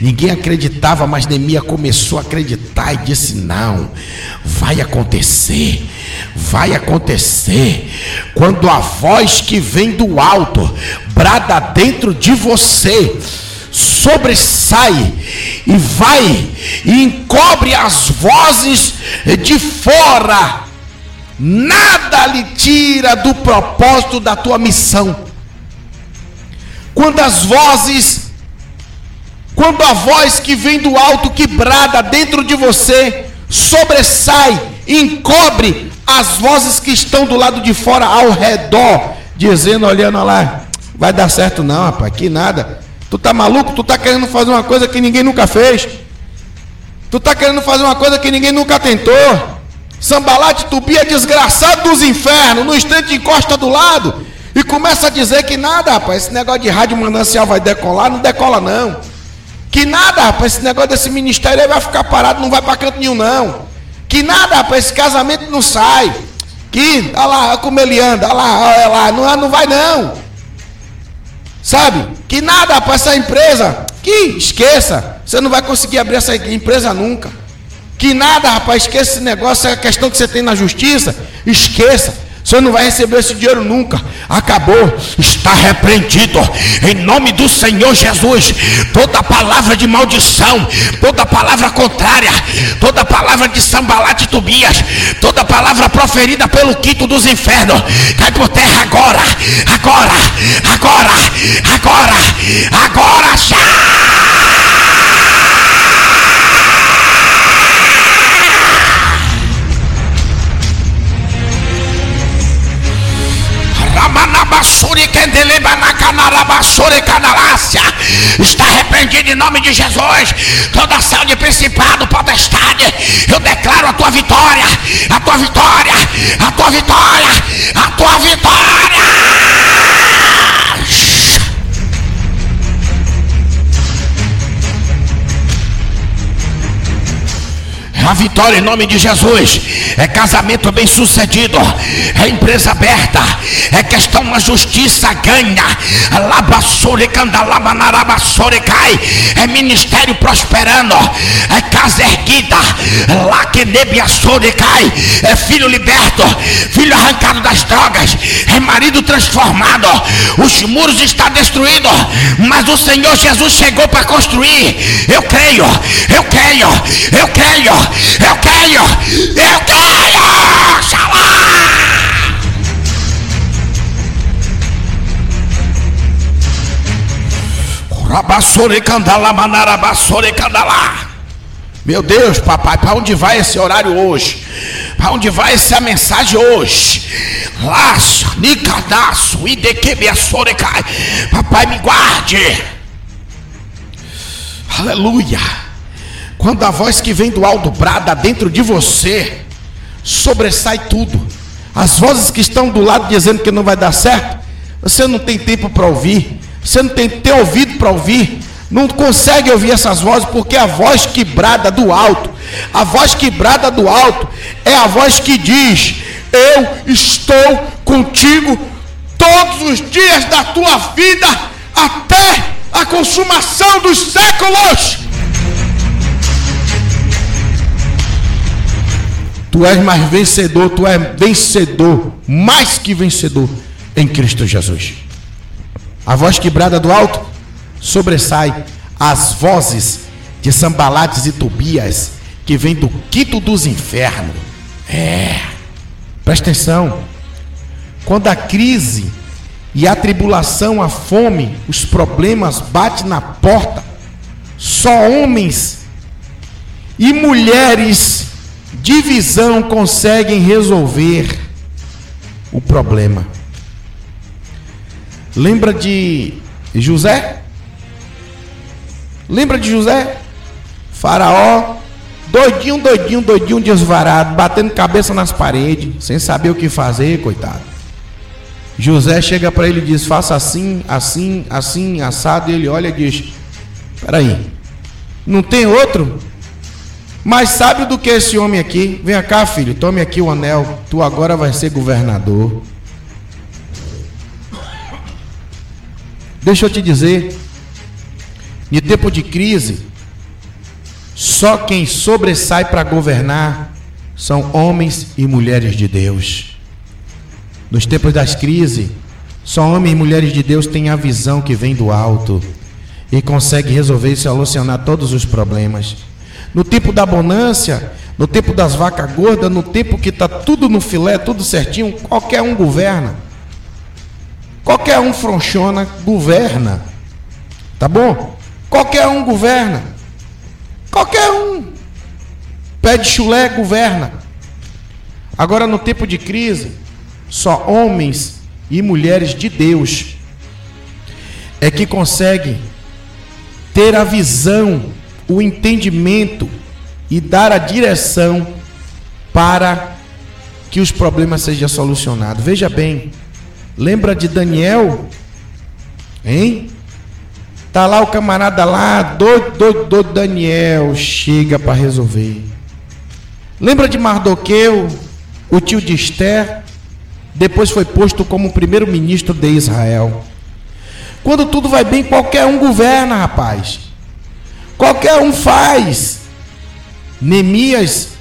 Ninguém acreditava, mas Neemias começou a acreditar e disse: Não, vai acontecer, vai acontecer. Quando a voz que vem do alto brada dentro de você, sobressai e vai e encobre as vozes de fora, nada lhe tira do propósito da tua missão. Quando as vozes quando a voz que vem do alto, que brada dentro de você, sobressai, encobre as vozes que estão do lado de fora ao redor, dizendo, olhando lá, vai dar certo não, rapaz, que nada. Tu tá maluco? Tu tá querendo fazer uma coisa que ninguém nunca fez. Tu tá querendo fazer uma coisa que ninguém nunca tentou. Sambalate Tubia, desgraçado dos infernos, no instante encosta do lado e começa a dizer que nada, rapaz, esse negócio de rádio manancial vai decolar, não decola não. Que nada, rapaz, esse negócio desse ministério aí vai ficar parado, não vai para canto nenhum, não. Que nada, rapaz, esse casamento não sai. Que, olha lá, olha como ele anda, olha lá, olha lá, não, não vai não. Sabe? Que nada, rapaz, essa empresa, que esqueça, você não vai conseguir abrir essa empresa nunca. Que nada, rapaz, esqueça esse negócio, é a questão que você tem na justiça, esqueça. Você não vai receber esse dinheiro nunca. Acabou. Está repreendido. Em nome do Senhor Jesus. Toda palavra de maldição. Toda palavra contrária. Toda palavra de sambalate Tobias. Toda palavra proferida pelo quinto dos infernos. Cai por terra agora. Agora. Agora. Agora. Agora já. Está repreendido em nome de Jesus. Toda ação de principado, potestade. Eu declaro a tua vitória. A tua vitória. A tua vitória. A tua vitória. A vitória em nome de Jesus. É casamento bem sucedido, é empresa aberta, é questão uma justiça ganha. É ministério prosperando, é casa erguida, cai, é filho liberto, filho arrancado das drogas, é marido transformado, os muros estão destruídos, mas o Senhor Jesus chegou para construir. Eu creio, eu creio, eu creio, eu creio, eu creio. Xalá! Rabassore candala manarabassore candala. Meu Deus, papai, para onde vai esse horário hoje? Para onde vai essa mensagem hoje? Laça, nicadaço, idequebiassorecai. Papai, me guarde. Aleluia. Quando a voz que vem do alto brada dentro de você, sobressai tudo. As vozes que estão do lado dizendo que não vai dar certo, você não tem tempo para ouvir, você não tem, tem ouvido para ouvir, não consegue ouvir essas vozes porque a voz que brada do alto, a voz que brada do alto é a voz que diz: Eu estou contigo todos os dias da tua vida até a consumação dos séculos. Tu és mais vencedor, tu és vencedor, mais que vencedor em Cristo Jesus. A voz que brada do alto sobressai as vozes de Sambalates e Tobias, que vem do quinto dos infernos. É, presta atenção. Quando a crise e a tribulação, a fome, os problemas batem na porta, só homens e mulheres de visão conseguem resolver o problema. Lembra de José? Lembra de José? Faraó, doidinho, doidinho, doidinho, desvarado, batendo cabeça nas paredes, sem saber o que fazer, coitado. José chega para ele e diz: Faça assim, assim, assim, assado. E ele olha e diz: Peraí, não tem outro? Mais sábio do que esse homem aqui. Vem cá, filho, tome aqui o anel. Tu agora vai ser governador. Deixa eu te dizer, em tempo de crise, só quem sobressai para governar são homens e mulheres de Deus. Nos tempos das crises, só homens e mulheres de Deus têm a visão que vem do alto e consegue resolver e solucionar todos os problemas. No tempo da bonância, no tempo das vacas gordas, no tempo que está tudo no filé, tudo certinho, qualquer um governa. Qualquer um fronchona, governa. Tá bom? Qualquer um governa. Qualquer um. Pede chulé, governa. Agora, no tempo de crise, só homens e mulheres de Deus é que conseguem ter a visão, o entendimento e dar a direção para que os problemas sejam solucionados. Veja bem, lembra de Daniel? Hein? Tá lá o camarada lá, doido, doido, doido, Daniel, chega para resolver. Lembra de Mardoqueu, o tio de Esther? Depois foi posto como primeiro-ministro de Israel. Quando tudo vai bem, qualquer um governa, rapaz. Qualquer um faz. Neemias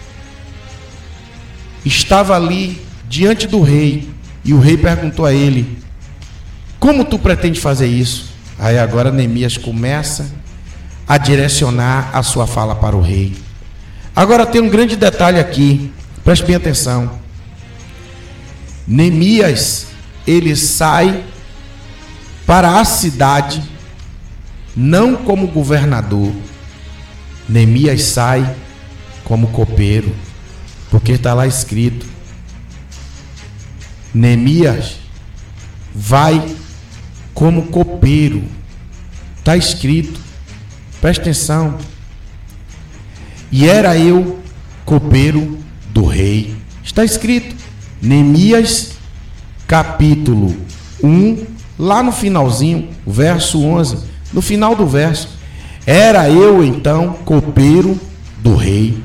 estava ali diante do rei e o rei perguntou a ele: Como tu pretende fazer isso? Aí agora Neemias começa a direcionar a sua fala para o rei. Agora tem um grande detalhe aqui, preste bem atenção. Neemias, ele sai para a cidade, não como governador. Neemias sai como copeiro, porque está lá escrito: Neemias vai como copeiro. Está escrito, presta atenção. E era eu copeiro do rei. Está escrito, Neemias, capítulo 1, lá no finalzinho, verso 11. No final do verso, era eu então copeiro do rei.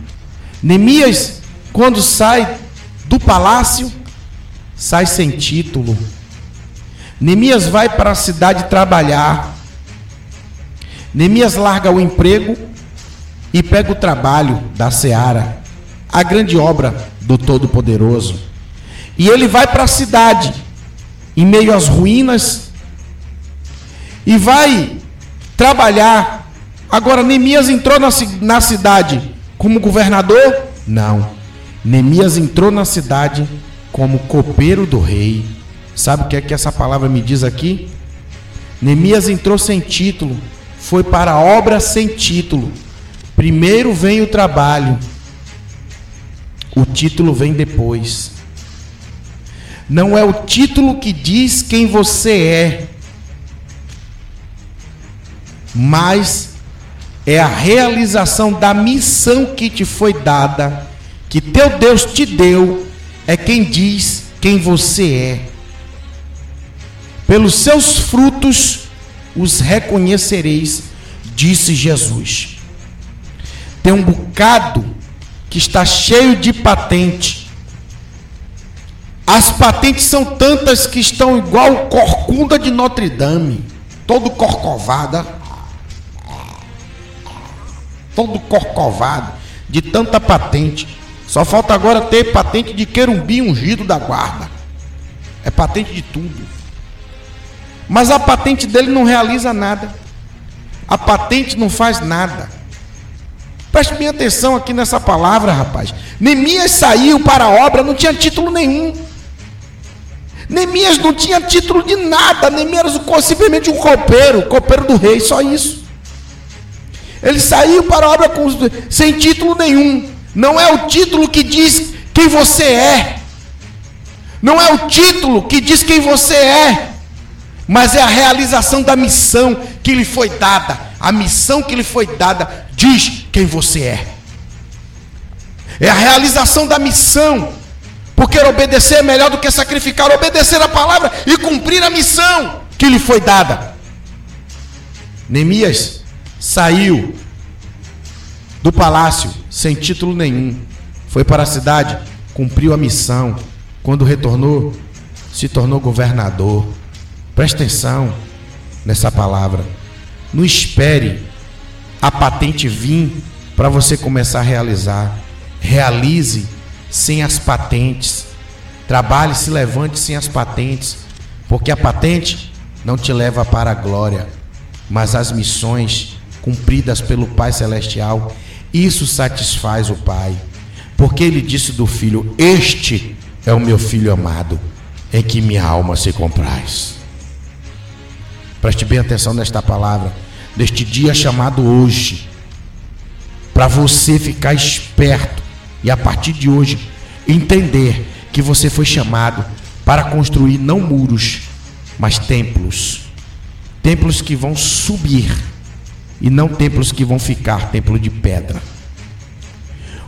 Neemias, quando sai do palácio, sai sem título. Neemias vai para a cidade trabalhar. Neemias larga o emprego e pega o trabalho da seara, a grande obra do Todo-Poderoso. E ele vai para a cidade, em meio às ruínas, e vai trabalhar. Agora, Neemias entrou na, na cidade como governador? Não. Neemias entrou na cidade como copeiro do rei. Sabe o que é que essa palavra me diz aqui? Neemias entrou sem título, foi para a obra sem título. Primeiro vem o trabalho, o título vem depois. Não é o título que diz quem você é, mas é a realização da missão que te foi dada, que teu Deus te deu, é quem diz quem você é. Pelos seus frutos os reconhecereis, disse Jesus. Tem um bocado que está cheio de patente. As patentes são tantas que estão igual corcunda de Notre Dame, todo corcovada todo corcovado, de tanta patente. Só falta agora ter patente de querumbi ungido da guarda. É patente de tudo. Mas a patente dele não realiza nada. A patente não faz nada. Preste bem atenção aqui nessa palavra, rapaz. Neemias saiu para a obra, não tinha título nenhum. Neemias não tinha título de nada. Neemias era simplesmente um copeiro, copeiro do rei, só isso. Ele saiu para a obra com, sem título nenhum. Não é o título que diz quem você é. Não é o título que diz quem você é. Mas é a realização da missão que lhe foi dada. A missão que lhe foi dada diz quem você é. É a realização da missão. Porque obedecer é melhor do que sacrificar. Obedecer a palavra e cumprir a missão que lhe foi dada. Neemias saiu do palácio sem título nenhum, foi para a cidade, cumpriu a missão. Quando retornou, se tornou governador. Preste atenção nessa palavra. Não espere a patente vir para você começar a realizar. Realize sem as patentes. Trabalhe, se levante sem as patentes, porque a patente não te leva para a glória, mas as missões cumpridas pelo Pai Celestial, isso satisfaz o Pai. Porque ele disse do filho: Este é o meu filho amado, em que minha alma se compraz. Preste bem atenção nesta palavra, neste dia chamado hoje, para você ficar esperto e a partir de hoje entender que você foi chamado para construir não muros, mas templos. Templos que vão subir e não templos que vão ficar templo de pedra.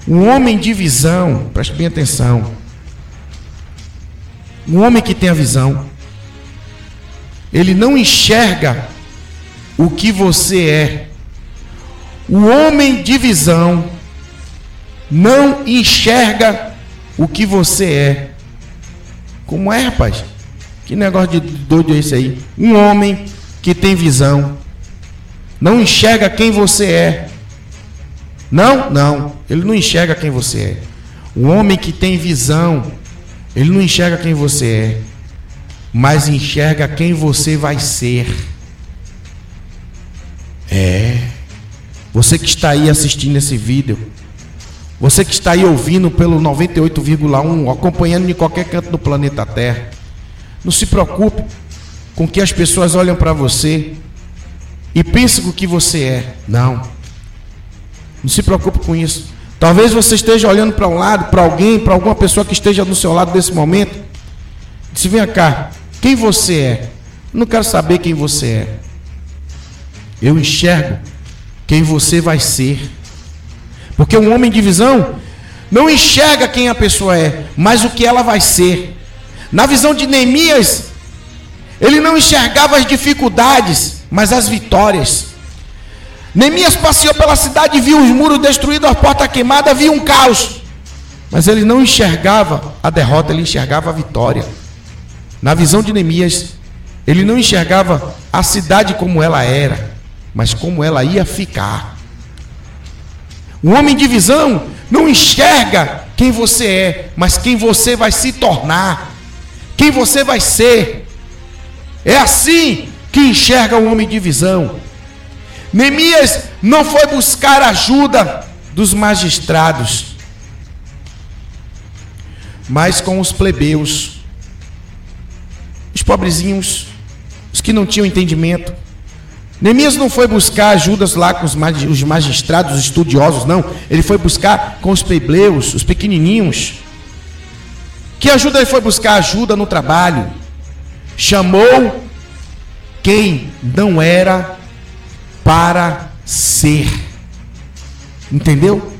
Um homem de visão, preste bem atenção. Um homem que tem a visão, ele não enxerga o que você é. O homem de visão não enxerga o que você é. Como é, rapaz? Que negócio de doido é esse aí? Um homem que tem visão não enxerga quem você é. Não, não, ele não enxerga quem você é. O homem que tem visão, ele não enxerga quem você é, mas enxerga quem você vai ser. É. Você que está aí assistindo esse vídeo, você que está aí ouvindo pelo 98,1, acompanhando em qualquer canto do planeta Terra, não se preocupe com que as pessoas olham para você e pense o que você é. Não. Não se preocupe com isso. Talvez você esteja olhando para um lado, para alguém, para alguma pessoa que esteja do seu lado nesse momento. Se venha cá, quem você é? Eu não quero saber quem você é. Eu enxergo quem você vai ser. Porque um homem de visão não enxerga quem a pessoa é, mas o que ela vai ser. Na visão de Neemias, ele não enxergava as dificuldades, mas as vitórias. Neemias passeou pela cidade viu os muros destruídos, a porta queimada, viu um caos. Mas ele não enxergava a derrota, ele enxergava a vitória. Na visão de Neemias, ele não enxergava a cidade como ela era, mas como ela ia ficar. O homem de visão não enxerga quem você é, mas quem você vai se tornar, quem você vai ser. É assim que enxerga o homem de visão. Neemias não foi buscar ajuda dos magistrados, mas com os plebeus, os pobrezinhos, os que não tinham entendimento. Neemias não foi buscar ajudas lá com os magistrados, os estudiosos, não. Ele foi buscar com os plebeus, os pequenininhos. Que ajuda ele foi buscar? Ajuda no trabalho. Chamou quem não era para ser. Entendeu?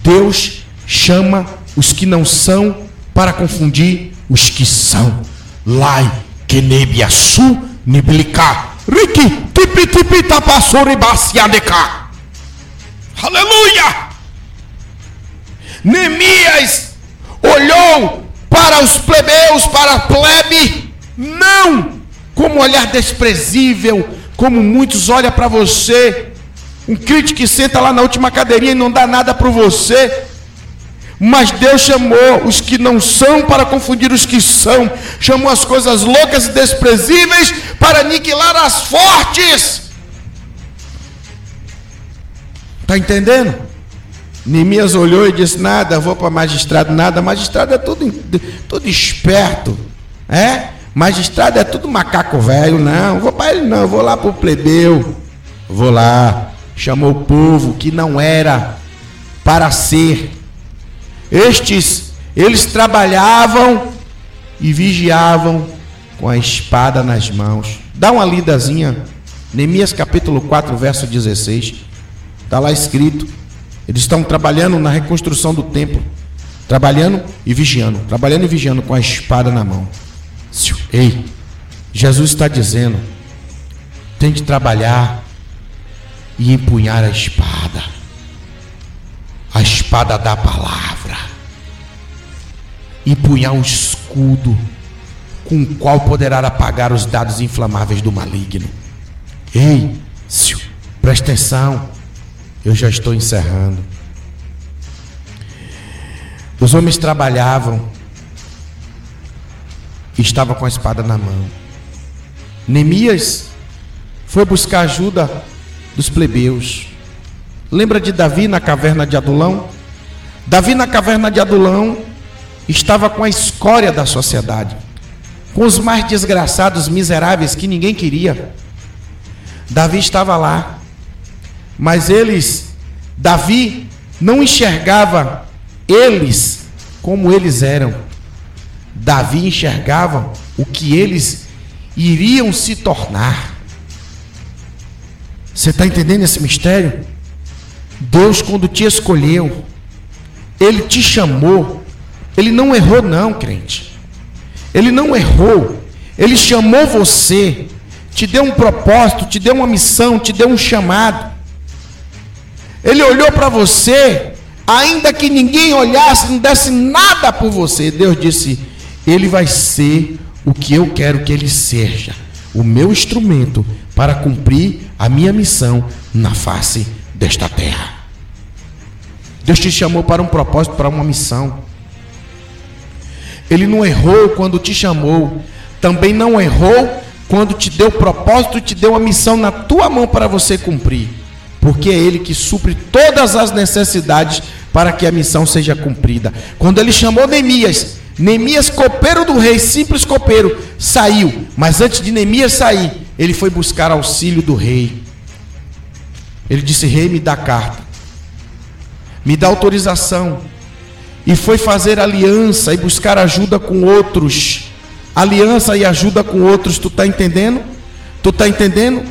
Deus chama os que não são para confundir os que são. Lai, kenebiasu, niblika, riki, tipi tipi tapasori baciadeca. Aleluia! Neemias olhou para os plebeus, para a plebe, não como olhar desprezível, como muitos olham para você, um crítico que senta lá na última cadeirinha e não dá nada para você. Mas Deus chamou os que não são para confundir os que são, chamou as coisas loucas e desprezíveis para aniquilar as fortes. Está entendendo? Neemias olhou e disse: Nada, vou para magistrado, nada. Magistrado é tudo, tudo esperto, é? Magistrado é tudo macaco velho, não. Vou para ele, não. Vou lá para o plebeu. Vou lá. Chamou o povo que não era para ser. Estes, eles trabalhavam e vigiavam com a espada nas mãos. Dá uma lidazinha. Neemias capítulo 4, verso 16. Está lá escrito. Eles estão trabalhando na reconstrução do templo. Trabalhando e vigiando. Trabalhando e vigiando com a espada na mão. Ei, Jesus está dizendo: tem de trabalhar e empunhar a espada, a espada da palavra, empunhar um escudo com o qual poderá apagar os dados inflamáveis do maligno. Ei, presta atenção, eu já estou encerrando. Os homens trabalhavam estava com a espada na mão. Neemias foi buscar ajuda dos plebeus. Lembra de Davi na caverna de Adulão? Davi na caverna de Adulão estava com a escória da sociedade, com os mais desgraçados, miseráveis que ninguém queria. Davi estava lá, mas eles, Davi não enxergava eles como eles eram. Davi enxergava o que eles iriam se tornar. Você está entendendo esse mistério? Deus, quando te escolheu, Ele te chamou, Ele não errou, não, crente. Ele não errou, Ele chamou você, te deu um propósito, te deu uma missão, te deu um chamado. Ele olhou para você, ainda que ninguém olhasse, não desse nada por você. Deus disse: ele vai ser o que eu quero que ele seja, o meu instrumento para cumprir a minha missão na face desta terra. Deus te chamou para um propósito, para uma missão. Ele não errou quando te chamou, também não errou quando te deu propósito te deu uma missão na tua mão para você cumprir, porque é Ele que supre todas as necessidades para que a missão seja cumprida. Quando Ele chamou Neemias, Neemias, copeiro do rei, simples copeiro, saiu. Mas antes de Neemias sair, ele foi buscar auxílio do rei. Ele disse: Rei, me dá carta, me dá autorização. E foi fazer aliança e buscar ajuda com outros. Aliança e ajuda com outros, tu está entendendo? Tu está entendendo?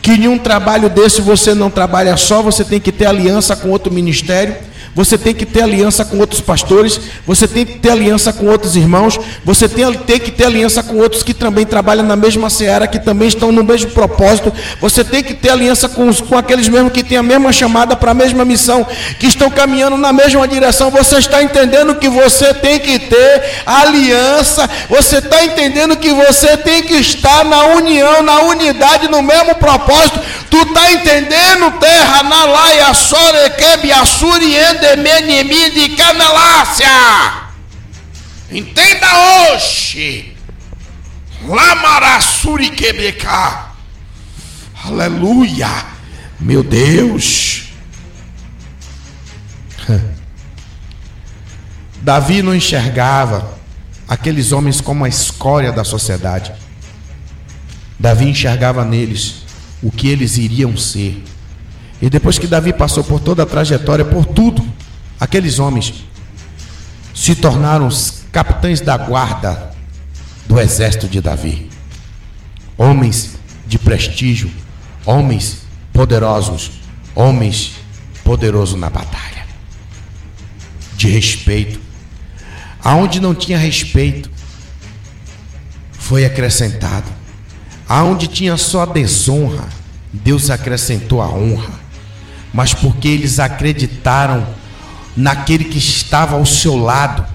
Que em um trabalho desse você não trabalha só, você tem que ter aliança com outro ministério você tem que ter aliança com outros pastores, você tem que ter aliança com outros irmãos, você tem, tem que ter aliança com outros que também trabalham na mesma seara, que também estão no mesmo propósito, você tem que ter aliança com, os, com aqueles mesmos que têm a mesma chamada para a mesma missão, que estão caminhando na mesma direção. Você está entendendo que você tem que ter aliança, você está entendendo que você tem que estar na união, na unidade, no mesmo propósito. Tu está entendendo, terra, na laia, sorequebe, assuri, endemenimi, de canelácia. Entenda hoje. Lamarassuri quebeca. Aleluia. Meu Deus. Davi não enxergava aqueles homens como a escória da sociedade. Davi enxergava neles o que eles iriam ser. E depois que Davi passou por toda a trajetória, por tudo, aqueles homens se tornaram os capitães da guarda do exército de Davi. Homens de prestígio, homens poderosos, homens poderosos na batalha, de respeito. Aonde não tinha respeito, foi acrescentado. Aonde tinha só desonra, Deus acrescentou a honra. Mas porque eles acreditaram naquele que estava ao seu lado,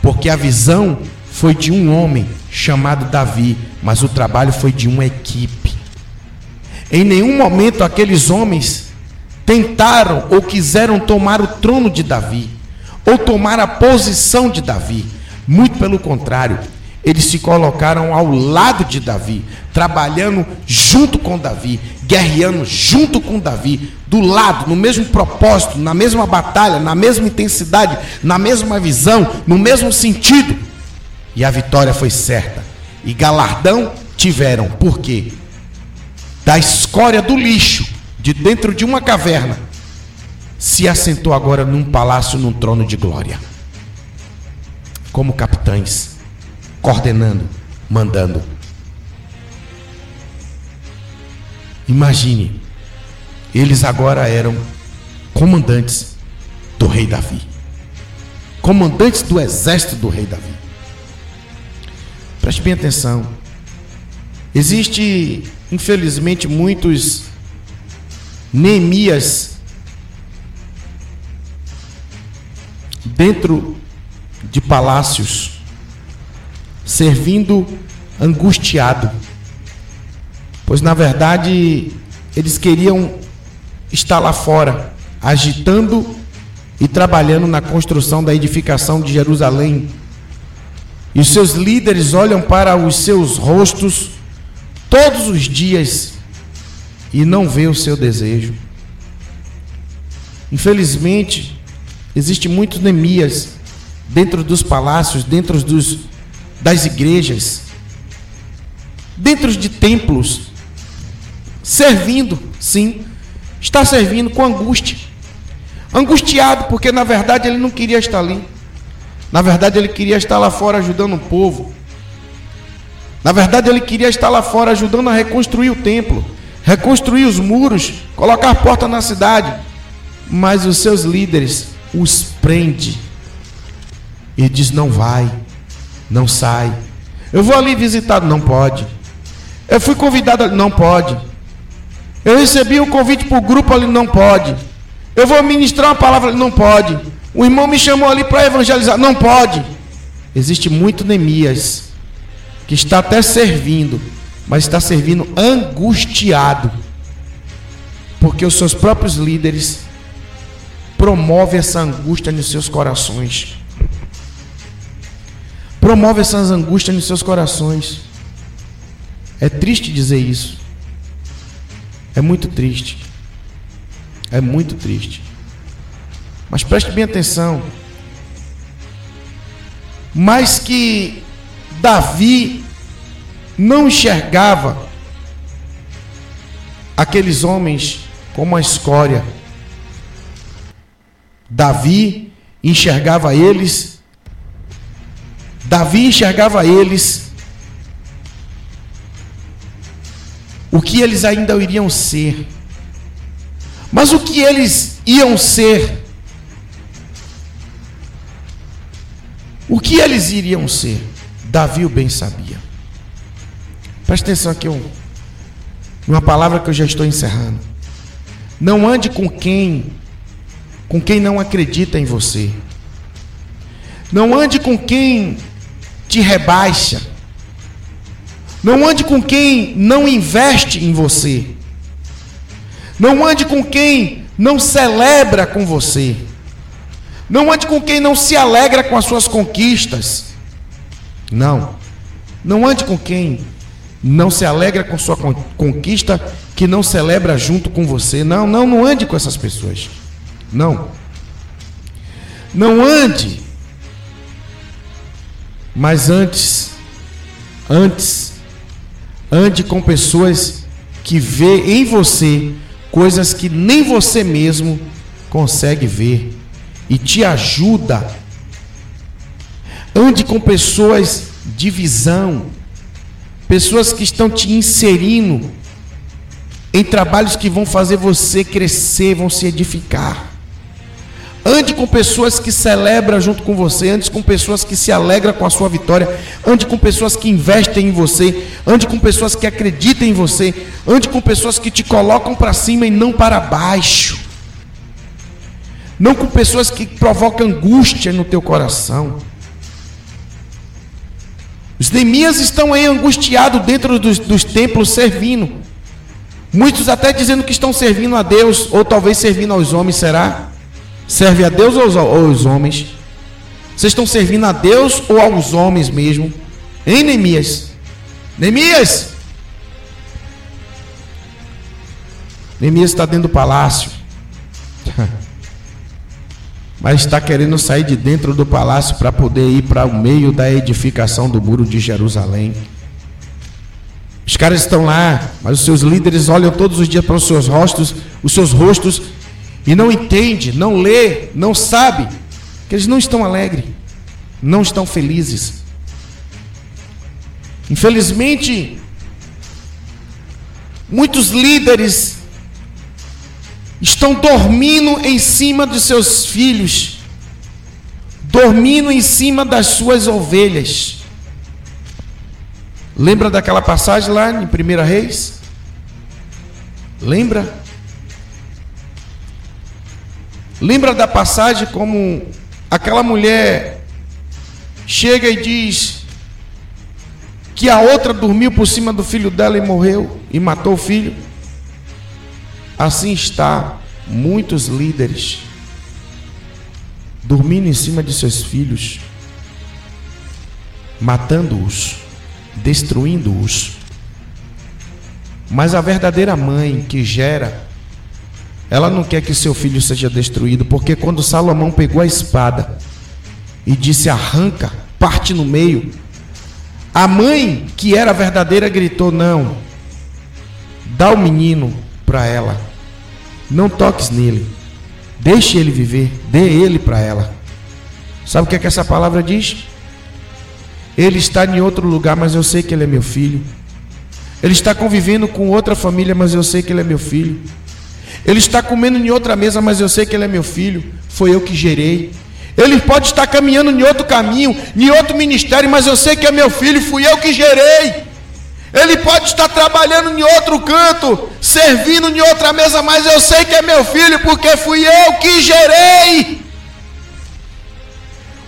porque a visão foi de um homem chamado Davi, mas o trabalho foi de uma equipe. Em nenhum momento aqueles homens tentaram ou quiseram tomar o trono de Davi, ou tomar a posição de Davi. Muito pelo contrário, eles se colocaram ao lado de Davi, trabalhando junto com Davi, guerreando junto com Davi, do lado, no mesmo propósito, na mesma batalha, na mesma intensidade, na mesma visão, no mesmo sentido. E a vitória foi certa. E galardão tiveram. Por quê? Da escória do lixo, de dentro de uma caverna, se assentou agora num palácio, num trono de glória. Como capitães, coordenando, mandando. Imagine, eles agora eram comandantes do rei Davi. Comandantes do exército do rei Davi. Preste bem atenção. Existe, infelizmente, muitos Neemias dentro de palácios, servindo angustiado, pois na verdade eles queriam estar lá fora, agitando e trabalhando na construção da edificação de Jerusalém. E os seus líderes olham para os seus rostos todos os dias e não vê o seu desejo. Infelizmente, existe muitos Neemias dentro dos palácios, dentro dos, das igrejas, dentro de templos, servindo, sim, está servindo com angústia. Angustiado, porque na verdade ele não queria estar ali. Na verdade, ele queria estar lá fora ajudando o povo. Na verdade, ele queria estar lá fora ajudando a reconstruir o templo, reconstruir os muros, colocar porta na cidade. Mas os seus líderes os prende e diz: não vai, não sai. Eu vou ali visitar, não pode. Eu fui convidado, não pode. Eu recebi um convite para o grupo ali, não pode. Eu vou ministrar uma palavra, não pode. O irmão me chamou ali para evangelizar. Não pode. Existe muito Neemias que está até servindo, mas está servindo angustiado, porque os seus próprios líderes promovem essa angústia nos seus corações. Promove essas angústias nos seus corações. É triste dizer isso. É muito triste. É muito triste. Mas preste bem atenção. Mas que Davi não enxergava aqueles homens como a escória. Davi enxergava eles, Davi enxergava eles, o que eles ainda iriam ser. Mas o que eles iam ser o que eles iriam ser? Davi o bem sabia. Presta atenção aqui, uma palavra que eu já estou encerrando. Não ande com quem com quem não acredita em você. Não ande com quem te rebaixa. Não ande com quem não investe em você. Não ande com quem não celebra com você. Não ande com quem não se alegra com as suas conquistas. Não. Não ande com quem não se alegra com sua conquista, que não celebra junto com você. Não, não, não ande com essas pessoas. Não. Não ande. Mas antes, antes, ande com pessoas que vê em você coisas que nem você mesmo consegue ver e te ajuda. Ande com pessoas de visão, pessoas que estão te inserindo em trabalhos que vão fazer você crescer, vão se edificar. Ande com pessoas que celebram junto com você, ande com pessoas que se alegram com a sua vitória, ande com pessoas que investem em você, ande com pessoas que acreditam em você, ande com pessoas que te colocam para cima e não para baixo. Não com pessoas que provocam angústia no teu coração. Os Neemias estão aí angustiados dentro dos, dos templos servindo. Muitos até dizendo que estão servindo a Deus, ou talvez servindo aos homens, será? Serve a Deus ou aos, homens? Vocês estão servindo a Deus ou aos homens mesmo? Hein, Neemias? Neemias! Neemias está dentro do palácio. Mas está querendo sair de dentro do palácio para poder ir para o meio da edificação do muro de Jerusalém. Os caras estão lá, mas os seus líderes olham todos os dias para os seus rostos, os seus rostos e não entende, não lê, não sabe que eles não estão alegres, não estão felizes. Infelizmente, muitos líderes estão dormindo em cima de seus filhos, dormindo em cima das suas ovelhas. Lembra daquela passagem lá em 1 Reis? Lembra? Lembra da passagem como aquela mulher chega e diz que a outra dormiu por cima do filho dela e morreu e matou o filho? Assim está muitos líderes dormindo em cima de seus filhos, matando-os, destruindo-os. Mas a verdadeira mãe que gera ela não quer que seu filho seja destruído, porque quando Salomão pegou a espada e disse: arranca, parte no meio, a mãe, que era verdadeira, gritou: não, dá o menino para ela, não toques nele, deixe ele viver, dê ele para ela. Sabe o que, é que essa palavra diz? Ele está em outro lugar, mas eu sei que ele é meu filho. Ele está convivendo com outra família, mas eu sei que ele é meu filho. Ele está comendo em outra mesa, mas eu sei que ele é meu filho. Foi eu que gerei. Ele pode estar caminhando em outro caminho, em outro ministério, mas eu sei que é meu filho, fui eu que gerei. Ele pode estar trabalhando em outro canto, servindo em outra mesa, mas eu sei que é meu filho, porque fui eu que gerei.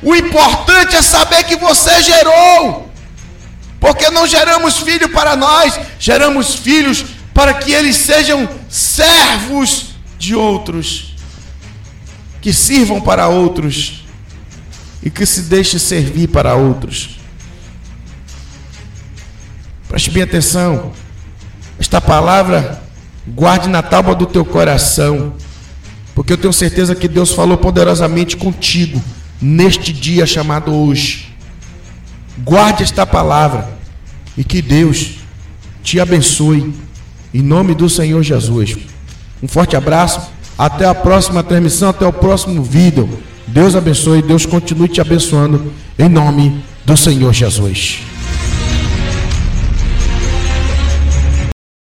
O importante é saber que você gerou, porque não geramos filho para nós, geramos filhos para que eles sejam servos de outros, que sirvam para outros e que se deixe servir para outros. Preste bem atenção. Esta palavra guarde na tábua do teu coração, porque eu tenho certeza que Deus falou poderosamente contigo neste dia chamado hoje. Guarde esta palavra e que Deus te abençoe em nome do Senhor Jesus. Um forte abraço. Até a próxima transmissão, até o próximo vídeo. Deus abençoe, Deus continue te abençoando. Em nome do Senhor Jesus.